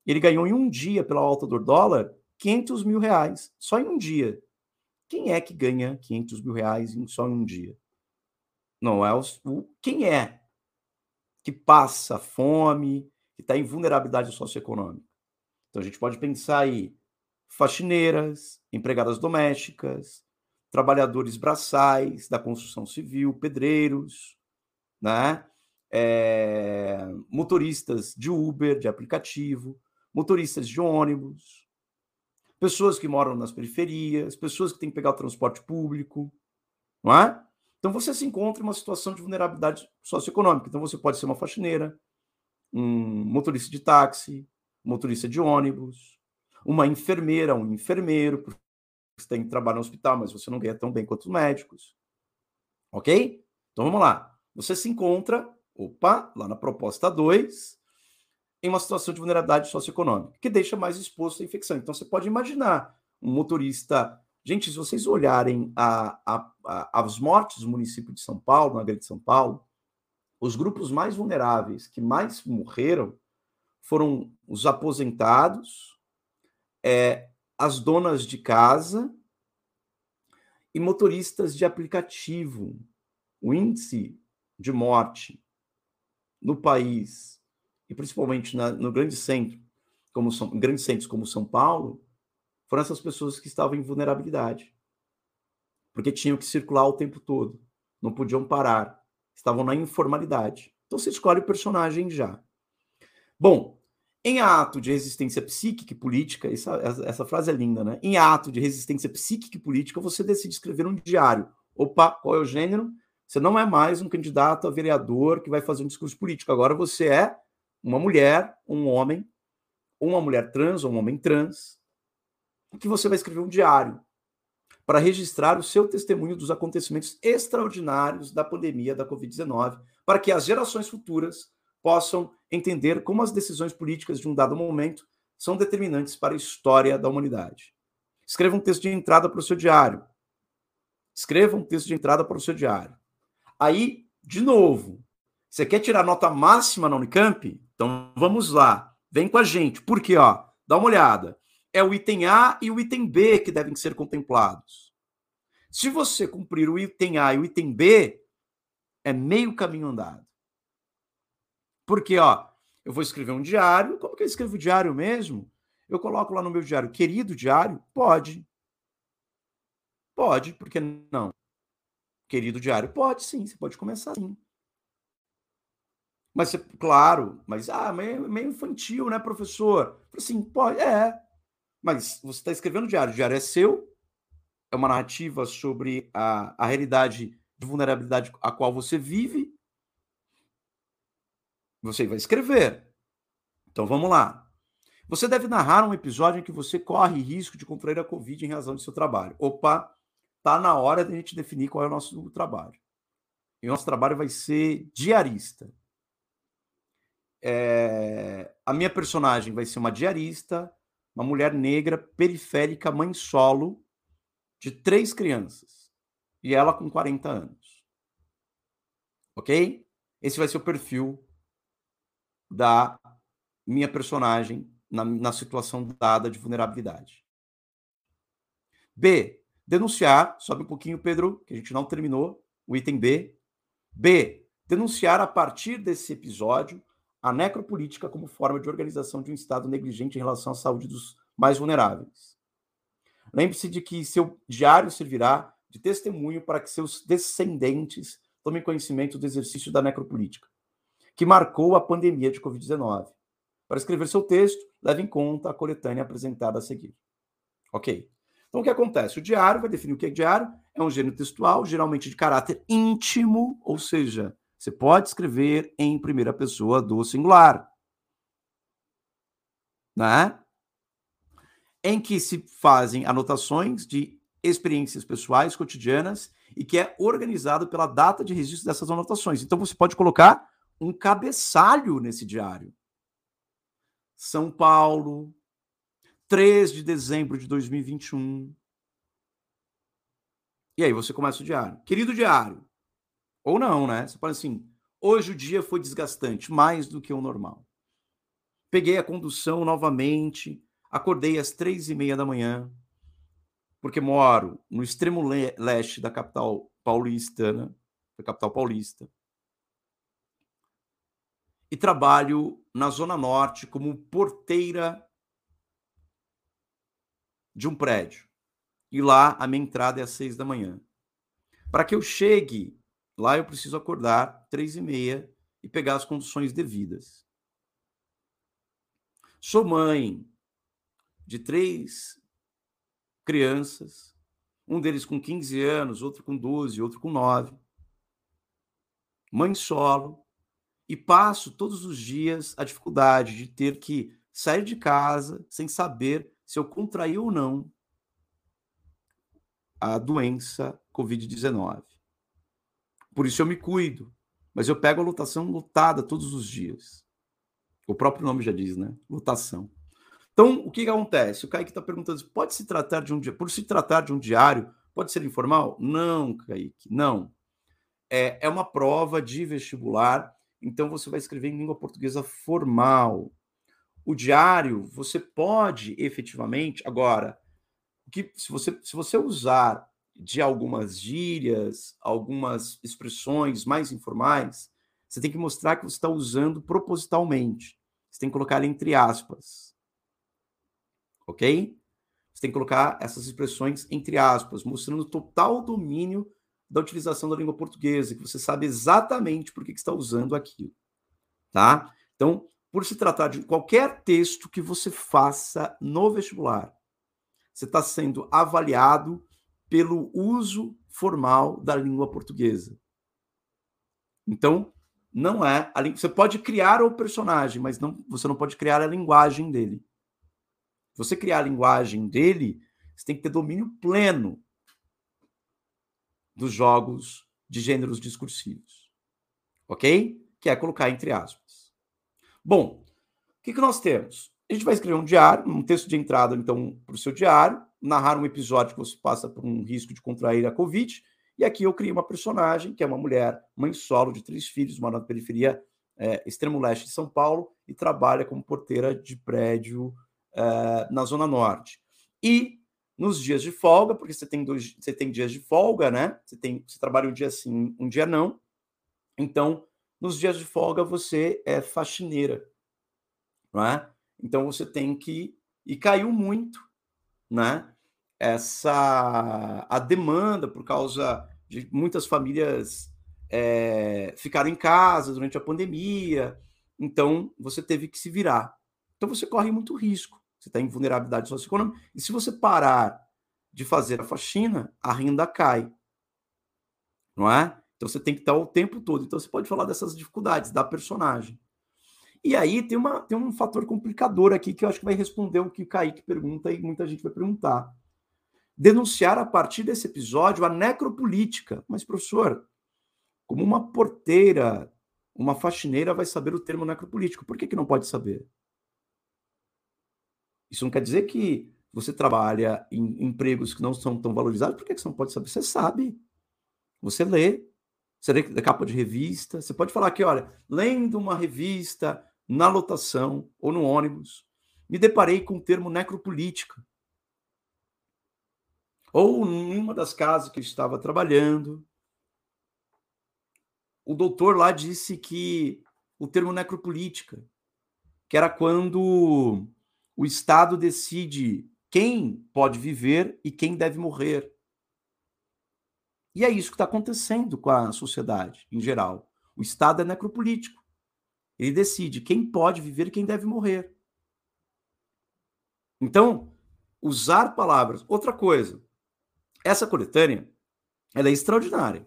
Speaker 1: ele ganhou em um dia pela alta do dólar 500 mil reais, só em um dia. Quem é que ganha 500 mil reais só em um dia? Não é o, o quem é que passa fome, que está em vulnerabilidade socioeconômica. Então a gente pode pensar aí faxineiras, empregadas domésticas, trabalhadores braçais da construção civil, pedreiros, né? É, motoristas de Uber, de aplicativo, motoristas de ônibus, pessoas que moram nas periferias, pessoas que têm que pegar o transporte público, não é? Então você se encontra em uma situação de vulnerabilidade socioeconômica. Então você pode ser uma faxineira, um motorista de táxi, motorista de ônibus, uma enfermeira, um enfermeiro, você tem que trabalhar no hospital, mas você não ganha tão bem quanto os médicos. Ok? Então vamos lá. Você se encontra, opa, lá na proposta 2, em uma situação de vulnerabilidade socioeconômica, que deixa mais exposto à infecção. Então você pode imaginar um motorista. Gente, se vocês olharem a, a, a, as mortes do município de São Paulo, na Grande São Paulo, os grupos mais vulneráveis que mais morreram foram os aposentados, é, as donas de casa e motoristas de aplicativo. O índice de morte no país, e principalmente na, no grande centro, como são, grandes centros como São Paulo, foram essas pessoas que estavam em vulnerabilidade. Porque tinham que circular o tempo todo, não podiam parar, estavam na informalidade. Então você escolhe o personagem já. Bom, em ato de resistência psíquica e política, essa, essa frase é linda, né? Em ato de resistência psíquica e política, você decide escrever um diário. Opa, qual é o gênero? Você não é mais um candidato a vereador que vai fazer um discurso político. Agora você é uma mulher, um homem, uma mulher trans ou um homem trans, que você vai escrever um diário para registrar o seu testemunho dos acontecimentos extraordinários da pandemia da Covid-19, para que as gerações futuras possam entender como as decisões políticas de um dado momento são determinantes para a história da humanidade. Escreva um texto de entrada para o seu diário. Escreva um texto de entrada para o seu diário. Aí, de novo, você quer tirar nota máxima na Unicamp? Então vamos lá. Vem com a gente. Por quê? Ó, dá uma olhada. É o item A e o item B que devem ser contemplados. Se você cumprir o item A e o item B, é meio caminho andado. Porque, ó, eu vou escrever um diário. Como que eu escrevo diário mesmo? Eu coloco lá no meu diário, querido diário? Pode. Pode, por que não? Querido diário? Pode sim, você pode começar assim. Mas, claro, mas ah, meio, meio infantil, né, professor? Assim, pode, é. Mas você está escrevendo diário, o diário é seu, é uma narrativa sobre a, a realidade de vulnerabilidade a qual você vive. Você vai escrever. Então vamos lá. Você deve narrar um episódio em que você corre risco de contrair a Covid em razão do seu trabalho. Opa, tá na hora de a gente definir qual é o nosso trabalho. E o nosso trabalho vai ser diarista. É... A minha personagem vai ser uma diarista, uma mulher negra, periférica, mãe solo, de três crianças. E ela com 40 anos. Ok? Esse vai ser o perfil da minha personagem na, na situação dada de vulnerabilidade. B. Denunciar, sobe um pouquinho, Pedro, que a gente não terminou, o item B. B. Denunciar a partir desse episódio a necropolítica como forma de organização de um Estado negligente em relação à saúde dos mais vulneráveis. Lembre-se de que seu diário servirá de testemunho para que seus descendentes tomem conhecimento do exercício da necropolítica, que marcou a pandemia de Covid-19. Para escrever seu texto, leve em conta a coletânea apresentada a seguir. Ok. Então, o que acontece? O diário vai definir o que é diário. É um gênero textual, geralmente de caráter íntimo, ou seja, você pode escrever em primeira pessoa do singular. Né? Em que se fazem anotações de experiências pessoais cotidianas e que é organizado pela data de registro dessas anotações. Então você pode colocar um cabeçalho nesse diário. São Paulo, 3 de dezembro de 2021. E aí você começa o diário. Querido diário. Ou não, né? Você pode assim, hoje o dia foi desgastante, mais do que o normal. Peguei a condução novamente, acordei às três e meia da manhã, porque moro no extremo leste da capital paulistana, da capital paulista e trabalho na Zona Norte como porteira de um prédio. E lá a minha entrada é às seis da manhã. Para que eu chegue lá, eu preciso acordar três e meia e pegar as condições devidas. Sou mãe de três crianças, um deles com 15 anos, outro com 12, outro com 9. Mãe solo, e passo todos os dias a dificuldade de ter que sair de casa sem saber se eu contraí ou não a doença Covid-19. Por isso eu me cuido, mas eu pego a lotação lotada todos os dias. O próprio nome já diz, né? Lotação. Então, o que, que acontece? O Kaique está perguntando: pode se tratar de um dia, por se tratar de um diário, pode ser informal? Não, Kaique, não. É, é uma prova de vestibular então você vai escrever em língua portuguesa formal. O diário, você pode efetivamente, agora, que se você, se você usar de algumas gírias, algumas expressões mais informais, você tem que mostrar que você está usando propositalmente. Você tem que colocar entre aspas. Ok? Você tem que colocar essas expressões entre aspas, mostrando total domínio da utilização da língua portuguesa, que você sabe exatamente por que, está usando aquilo. Tá? Então, por se tratar de qualquer texto que você faça no vestibular, você está sendo avaliado pelo uso formal da língua portuguesa. Então, não é a você pode criar o personagem, mas não, você não pode criar a linguagem dele. Você criar a linguagem dele, você tem que ter domínio pleno dos jogos de gêneros discursivos. Ok? Que é colocar entre aspas. Bom, o que, que nós temos? A gente vai escrever um diário, um texto de entrada, então, para o seu diário, narrar um episódio que você passa por um risco de contrair a Covid. E aqui eu criei uma personagem, que é uma mulher, mãe solo de três filhos, mora na periferia é, extremo leste de São Paulo e trabalha como porteira de prédio é, na Zona Norte. E nos dias de folga, porque você tem, dois, você tem dias de folga, né? Você, tem, você trabalha um dia sim, um dia não. Então, nos dias de folga, você é faxineira, não é? Então, você tem que. E caiu muito, né? Essa. A demanda por causa de muitas famílias é, em casa durante a pandemia. Então, você teve que se virar. Então, você corre muito risco você está em vulnerabilidade socioeconômica. E se você parar de fazer a faxina, a renda cai. Não é? Então você tem que estar o tempo todo. Então você pode falar dessas dificuldades da personagem. E aí tem, uma, tem um fator complicador aqui que eu acho que vai responder o que o Kaique pergunta e muita gente vai perguntar. Denunciar a partir desse episódio a necropolítica. Mas, professor, como uma porteira, uma faxineira vai saber o termo necropolítico? Por que, que não pode saber? Isso não quer dizer que você trabalha em empregos que não são tão valorizados. Por que você não pode saber? Você sabe. Você lê. Você lê da capa de revista. Você pode falar que, olha, lendo uma revista na lotação ou no ônibus, me deparei com o termo necropolítica. Ou em uma das casas que eu estava trabalhando, o doutor lá disse que o termo necropolítica, que era quando o Estado decide quem pode viver e quem deve morrer. E é isso que está acontecendo com a sociedade em geral. O Estado é necropolítico. Ele decide quem pode viver e quem deve morrer. Então, usar palavras. Outra coisa, essa coletânea ela é extraordinária.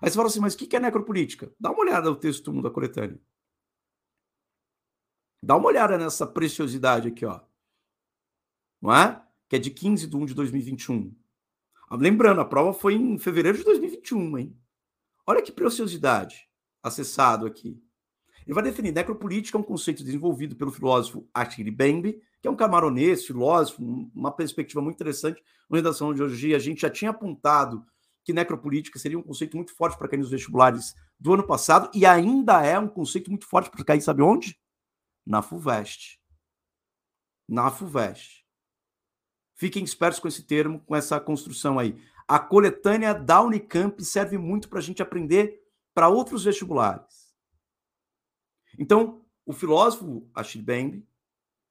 Speaker 1: Aí você fala assim, mas o que é necropolítica? Dá uma olhada no texto da coletânea. Dá uma olhada nessa preciosidade aqui, ó. Não é? Que é de 15 de 1 de 2021. Ah, lembrando, a prova foi em fevereiro de 2021, hein? Olha que preciosidade acessado aqui. Ele vai definir necropolítica, é um conceito desenvolvido pelo filósofo Achille Mbembe, que é um camaronês, filósofo, uma perspectiva muito interessante. Na redação de hoje, a gente já tinha apontado que necropolítica seria um conceito muito forte para cair nos vestibulares do ano passado, e ainda é um conceito muito forte para cair, sabe onde? Na FUVEST. Na FUVEST. Fiquem espertos com esse termo, com essa construção aí. A coletânea da Unicamp serve muito para a gente aprender para outros vestibulares. Então, o filósofo Achille Mbembe,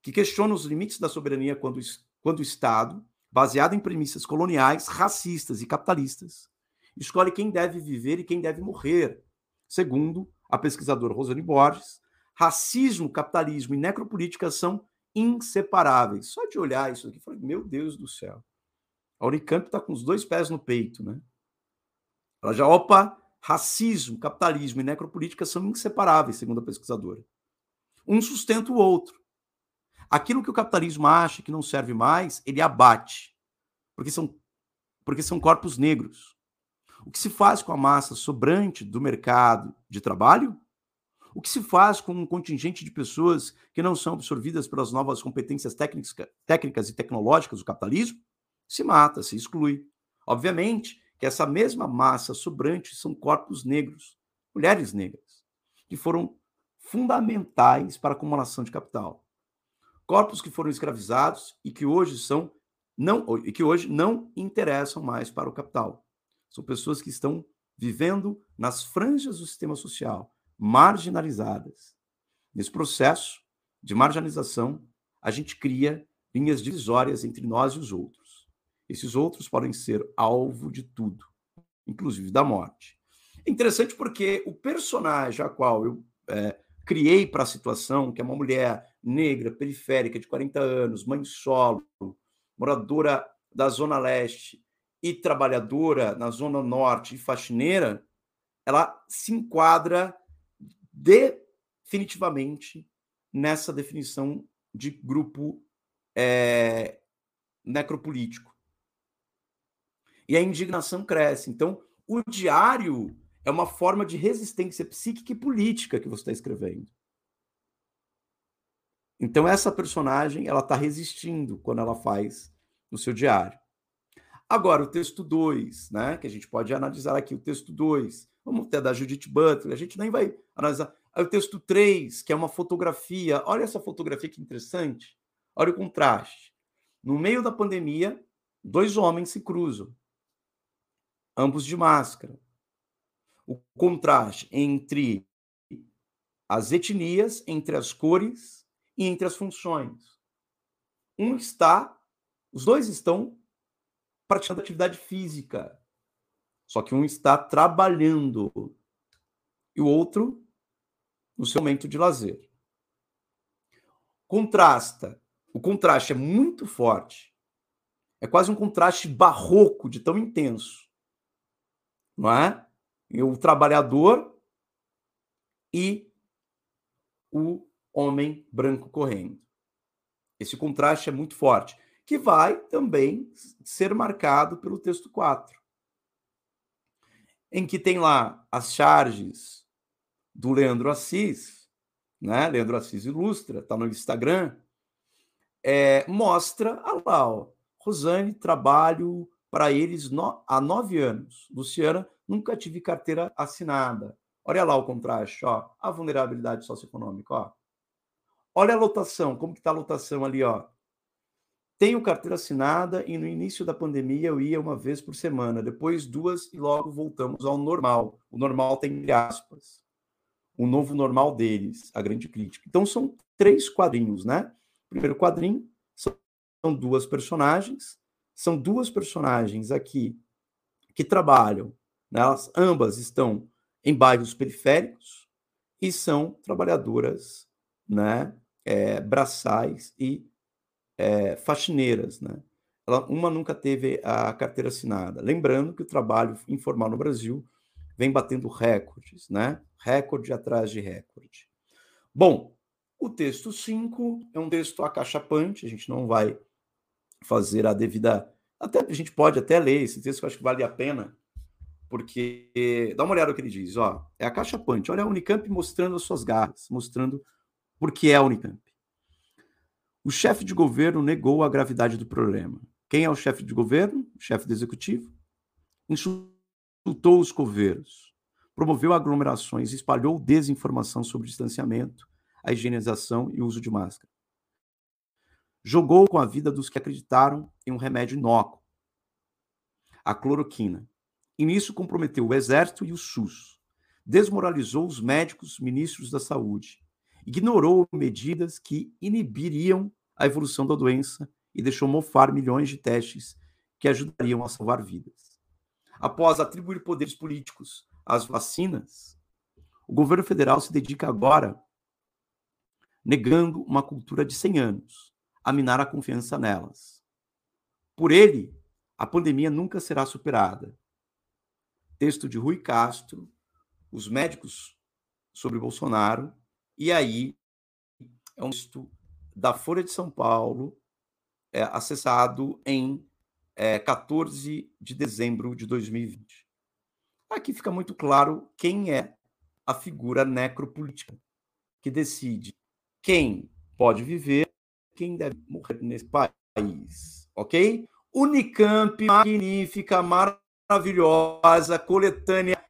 Speaker 1: que questiona os limites da soberania quando, quando o Estado, baseado em premissas coloniais, racistas e capitalistas, escolhe quem deve viver e quem deve morrer, segundo a pesquisadora Rosane Borges, racismo, capitalismo e necropolítica são inseparáveis. Só de olhar isso aqui, falei, meu Deus do céu. A Unicamp está com os dois pés no peito, né? Ela já, opa, racismo, capitalismo e necropolítica são inseparáveis, segundo a pesquisadora. Um sustenta o outro. Aquilo que o capitalismo acha que não serve mais, ele abate, porque são, porque são corpos negros. O que se faz com a massa sobrante do mercado de trabalho o que se faz com um contingente de pessoas que não são absorvidas pelas novas competências técnicas, e tecnológicas do capitalismo? Se mata, se exclui. Obviamente que essa mesma massa sobrante são corpos negros, mulheres negras, que foram fundamentais para a acumulação de capital. Corpos que foram escravizados e que hoje são não e que hoje não interessam mais para o capital. São pessoas que estão vivendo nas franjas do sistema social, marginalizadas. Nesse processo de marginalização, a gente cria linhas divisórias entre nós e os outros. Esses outros podem ser alvo de tudo, inclusive da morte. É interessante porque o personagem a qual eu é, criei para a situação, que é uma mulher negra, periférica, de 40 anos, mãe solo, moradora da Zona Leste e trabalhadora na Zona Norte e faxineira, ela se enquadra definitivamente nessa definição de grupo é, necropolítico. E a indignação cresce. Então, o diário é uma forma de resistência psíquica e política que você está escrevendo. Então, essa personagem ela está resistindo quando ela faz no seu diário. Agora, o texto 2, né, que a gente pode analisar aqui, o texto 2, vamos ter da Judith Butler, a gente nem vai analisar. Aí o texto 3, que é uma fotografia, olha essa fotografia que interessante, olha o contraste. No meio da pandemia, dois homens se cruzam, ambos de máscara. O contraste entre as etnias, entre as cores e entre as funções. Um está, os dois estão praticando atividade física. Só que um está trabalhando e o outro no seu momento de lazer. Contrasta. O contraste é muito forte. É quase um contraste barroco de tão intenso. Não é? O trabalhador e o homem branco correndo. Esse contraste é muito forte que vai também ser marcado pelo texto 4, em que tem lá as charges do Leandro Assis, né? Leandro Assis Ilustra, está no Instagram, é, mostra, ah lá, ó, Rosane, trabalho para eles no, há nove anos. Luciana, nunca tive carteira assinada. Olha lá o contraste, ó, a vulnerabilidade socioeconômica, ó. Olha a lotação, como que está a lotação ali, ó. Tenho carteira assinada e no início da pandemia eu ia uma vez por semana, depois duas e logo voltamos ao normal. O normal tem aspas. O novo normal deles, a grande crítica. Então são três quadrinhos, né? primeiro quadrinho são duas personagens, são duas personagens aqui que trabalham, né? elas ambas estão em bairros periféricos e são trabalhadoras, né, é, braçais e é, faxineiras, né? Ela, uma nunca teve a carteira assinada. Lembrando que o trabalho informal no Brasil vem batendo recordes, né? Recorde atrás de recorde. Bom, o texto 5 é um texto acachapante, a gente não vai fazer a devida. Até a gente pode até ler esse texto, que eu acho que vale a pena, porque dá uma olhada no que ele diz, ó. É acachapante. Olha a Unicamp mostrando as suas garras, mostrando por que é a Unicamp. O chefe de governo negou a gravidade do problema. Quem é o chefe de governo? O chefe do executivo? Insultou os coveiros, promoveu aglomerações, espalhou desinformação sobre distanciamento, a higienização e o uso de máscara. Jogou com a vida dos que acreditaram em um remédio inócuo, a cloroquina. E nisso comprometeu o exército e o SUS. Desmoralizou os médicos, ministros da saúde ignorou medidas que inibiriam a evolução da doença e deixou mofar milhões de testes que ajudariam a salvar vidas. Após atribuir poderes políticos às vacinas, o governo federal se dedica agora, negando uma cultura de 100 anos, a minar a confiança nelas. Por ele, a pandemia nunca será superada. Texto de Rui Castro, Os Médicos sobre Bolsonaro, e aí é um texto da Folha de São Paulo, é, acessado em é, 14 de dezembro de 2020. Aqui fica muito claro quem é a figura necropolítica que decide quem pode viver, quem deve morrer nesse país, ok? Unicamp, magnífica, maravilhosa, coletânea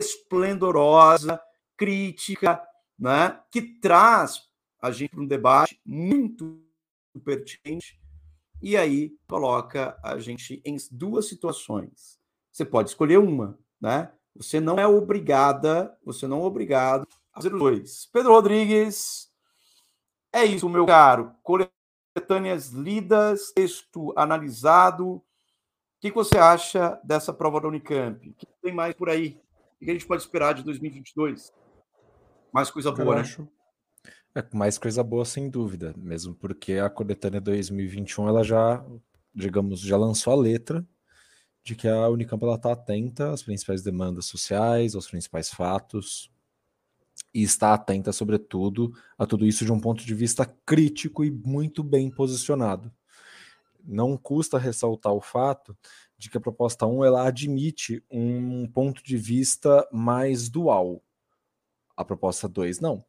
Speaker 1: esplendorosa, crítica, né, que traz a gente para um debate muito pertinente e aí coloca a gente em duas situações. Você pode escolher uma, né? Você não é obrigada, você não é obrigado a fazer os dois. Pedro Rodrigues, é isso, meu caro. Coletâneas lidas, texto analisado. O que você acha dessa prova da Unicamp? O que tem mais por aí? O que a gente pode esperar de 2022? Mais coisa boa, né? Acho...
Speaker 2: É, mais coisa boa, sem dúvida, mesmo porque a coletânea 2021 ela já, digamos, já lançou a letra de que a Unicamp está atenta às principais demandas sociais, aos principais fatos, e está atenta, sobretudo, a tudo isso de um ponto de vista crítico e muito bem posicionado. Não custa ressaltar o fato de que a proposta 1 ela admite um ponto de vista mais dual. A proposta 2 não.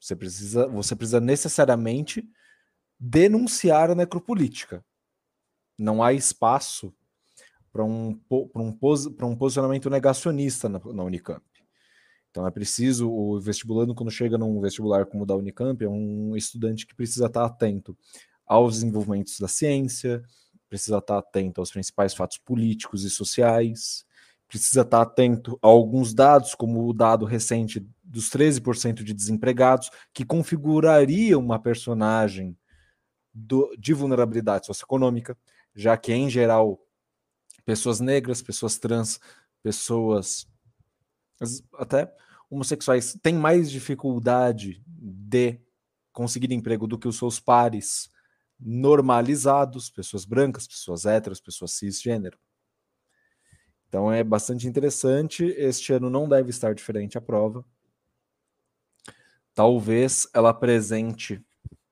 Speaker 2: Você precisa, você precisa necessariamente denunciar a necropolítica. Não há espaço para um, um, um posicionamento negacionista na, na Unicamp. Então é preciso, o vestibulando, quando chega num vestibular como o da Unicamp, é um estudante que precisa estar atento aos desenvolvimentos da ciência, precisa estar atento aos principais fatos políticos e sociais, precisa estar atento a alguns dados, como o dado recente dos 13% de desempregados, que configuraria uma personagem do, de vulnerabilidade socioeconômica, já que, em geral, pessoas negras, pessoas trans, pessoas até homossexuais têm mais dificuldade de conseguir emprego do que os seus pares normalizados, pessoas brancas, pessoas héteras, pessoas cisgênero. Então é bastante interessante. Este ano não deve estar diferente a prova. Talvez ela apresente,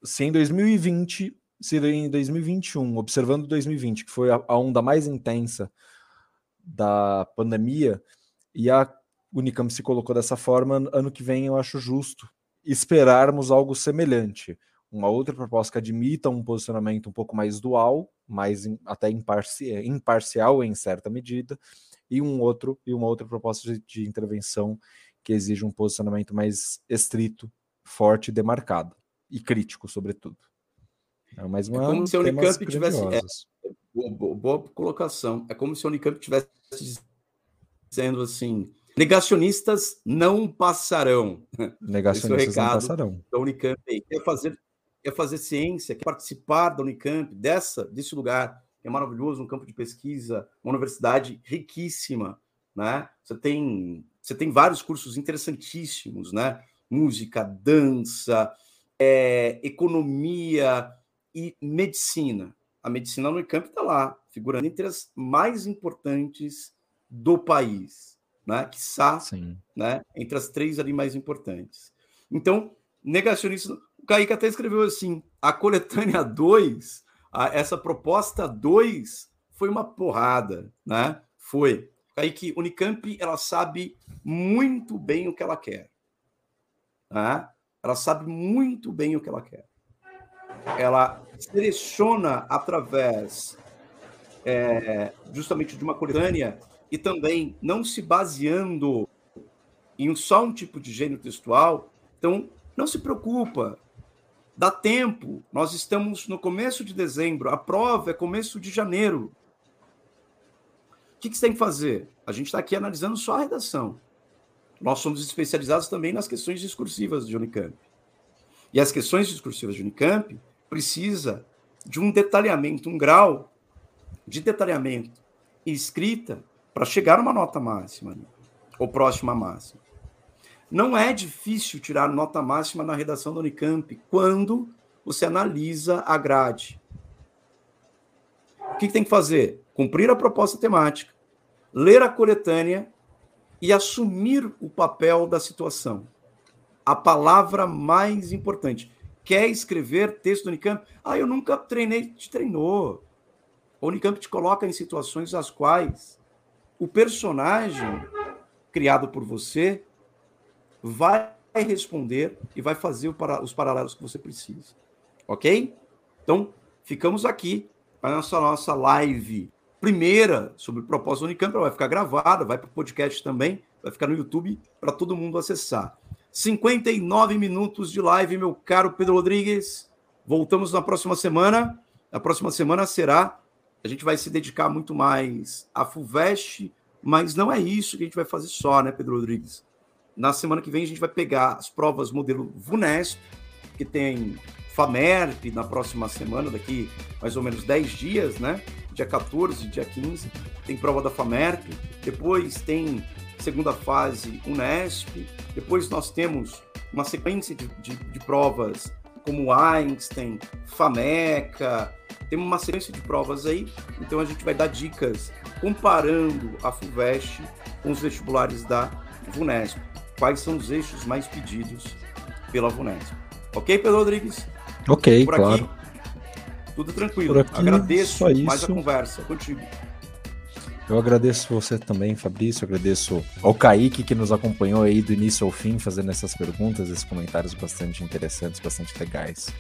Speaker 2: se em 2020, se em 2021, observando 2020, que foi a, onda mais intensa da pandemia, e a Unicamp se colocou dessa forma, ano que vem eu acho justo esperarmos algo semelhante. Uma outra proposta que admita um posicionamento um pouco mais dual, mais até imparci imparcial em certa medida, e um outro e uma outra proposta de, de intervenção que exige um posicionamento mais estrito, forte e demarcado e crítico, sobretudo.
Speaker 1: É mais uma é como se a Unicamp tivesse é, boa, colocação. É como se a Unicamp tivesse dizendo assim: Negacionistas não passarão.
Speaker 2: Negacionistas é não passarão.
Speaker 1: Da Unicamp quer fazer, quer fazer ciência, quer participar da Unicamp, dessa, desse lugar que é maravilhoso, um campo de pesquisa, uma universidade riquíssima, né? Você tem, você tem vários cursos interessantíssimos, né? Música, dança, é, economia e medicina. A medicina no Unicamp está lá, figurando entre as mais importantes do país né? Quiçá, né? Entre as três ali mais importantes. Então, negacionista. O Kaique até escreveu assim: a coletânea 2, essa proposta 2 foi uma porrada, né? Foi. Kaique, Unicamp, ela sabe muito bem o que ela quer. Né? Ela sabe muito bem o que ela quer. Ela seleciona através é, justamente de uma coletânea e também não se baseando em só um tipo de gênero textual. Então, não se preocupa, dá tempo. Nós estamos no começo de dezembro, a prova é começo de janeiro. O que, que você tem que fazer? A gente está aqui analisando só a redação. Nós somos especializados também nas questões discursivas de Unicamp. E as questões discursivas de Unicamp precisa de um detalhamento, um grau de detalhamento e escrita para chegar numa nota máxima, ou próxima máxima. Não é difícil tirar nota máxima na redação da Unicamp quando você analisa a grade. O que, que tem que fazer? Cumprir a proposta temática, ler a coletânea e assumir o papel da situação. A palavra mais importante. Quer escrever texto do Unicamp? Ah, eu nunca treinei. Te treinou. O Unicamp te coloca em situações as quais o personagem criado por você vai responder e vai fazer os paralelos que você precisa. Ok? Então, ficamos aqui para a nossa, nossa live primeira sobre o propósito Unicamp. Ela vai ficar gravada, vai para o podcast também, vai ficar no YouTube para todo mundo acessar. 59 minutos de live, meu caro Pedro Rodrigues. Voltamos na próxima semana. Na próxima semana será a gente vai se dedicar muito mais à FUVEST, mas não é isso que a gente vai fazer só, né, Pedro Rodrigues? Na semana que vem a gente vai pegar as provas modelo VUNESP, que tem FAMERP na próxima semana, daqui mais ou menos 10 dias, né? Dia 14, dia 15, tem prova da FAMERP, depois tem segunda fase UNESP, depois nós temos uma sequência de, de, de provas como Einstein, FAMECA, tem uma sequência de provas aí, então a gente vai dar dicas comparando a FUVEST com os vestibulares da VUNESP. quais são os eixos mais pedidos pela Vunesp. Ok, Pedro Rodrigues?
Speaker 2: Ok, Por claro.
Speaker 1: Aqui, tudo tranquilo. Aqui, Agradeço mais a conversa. Contigo.
Speaker 2: Eu agradeço você também, Fabrício. agradeço ao Kaique que nos acompanhou aí do início ao fim, fazendo essas perguntas, esses comentários bastante interessantes, bastante legais.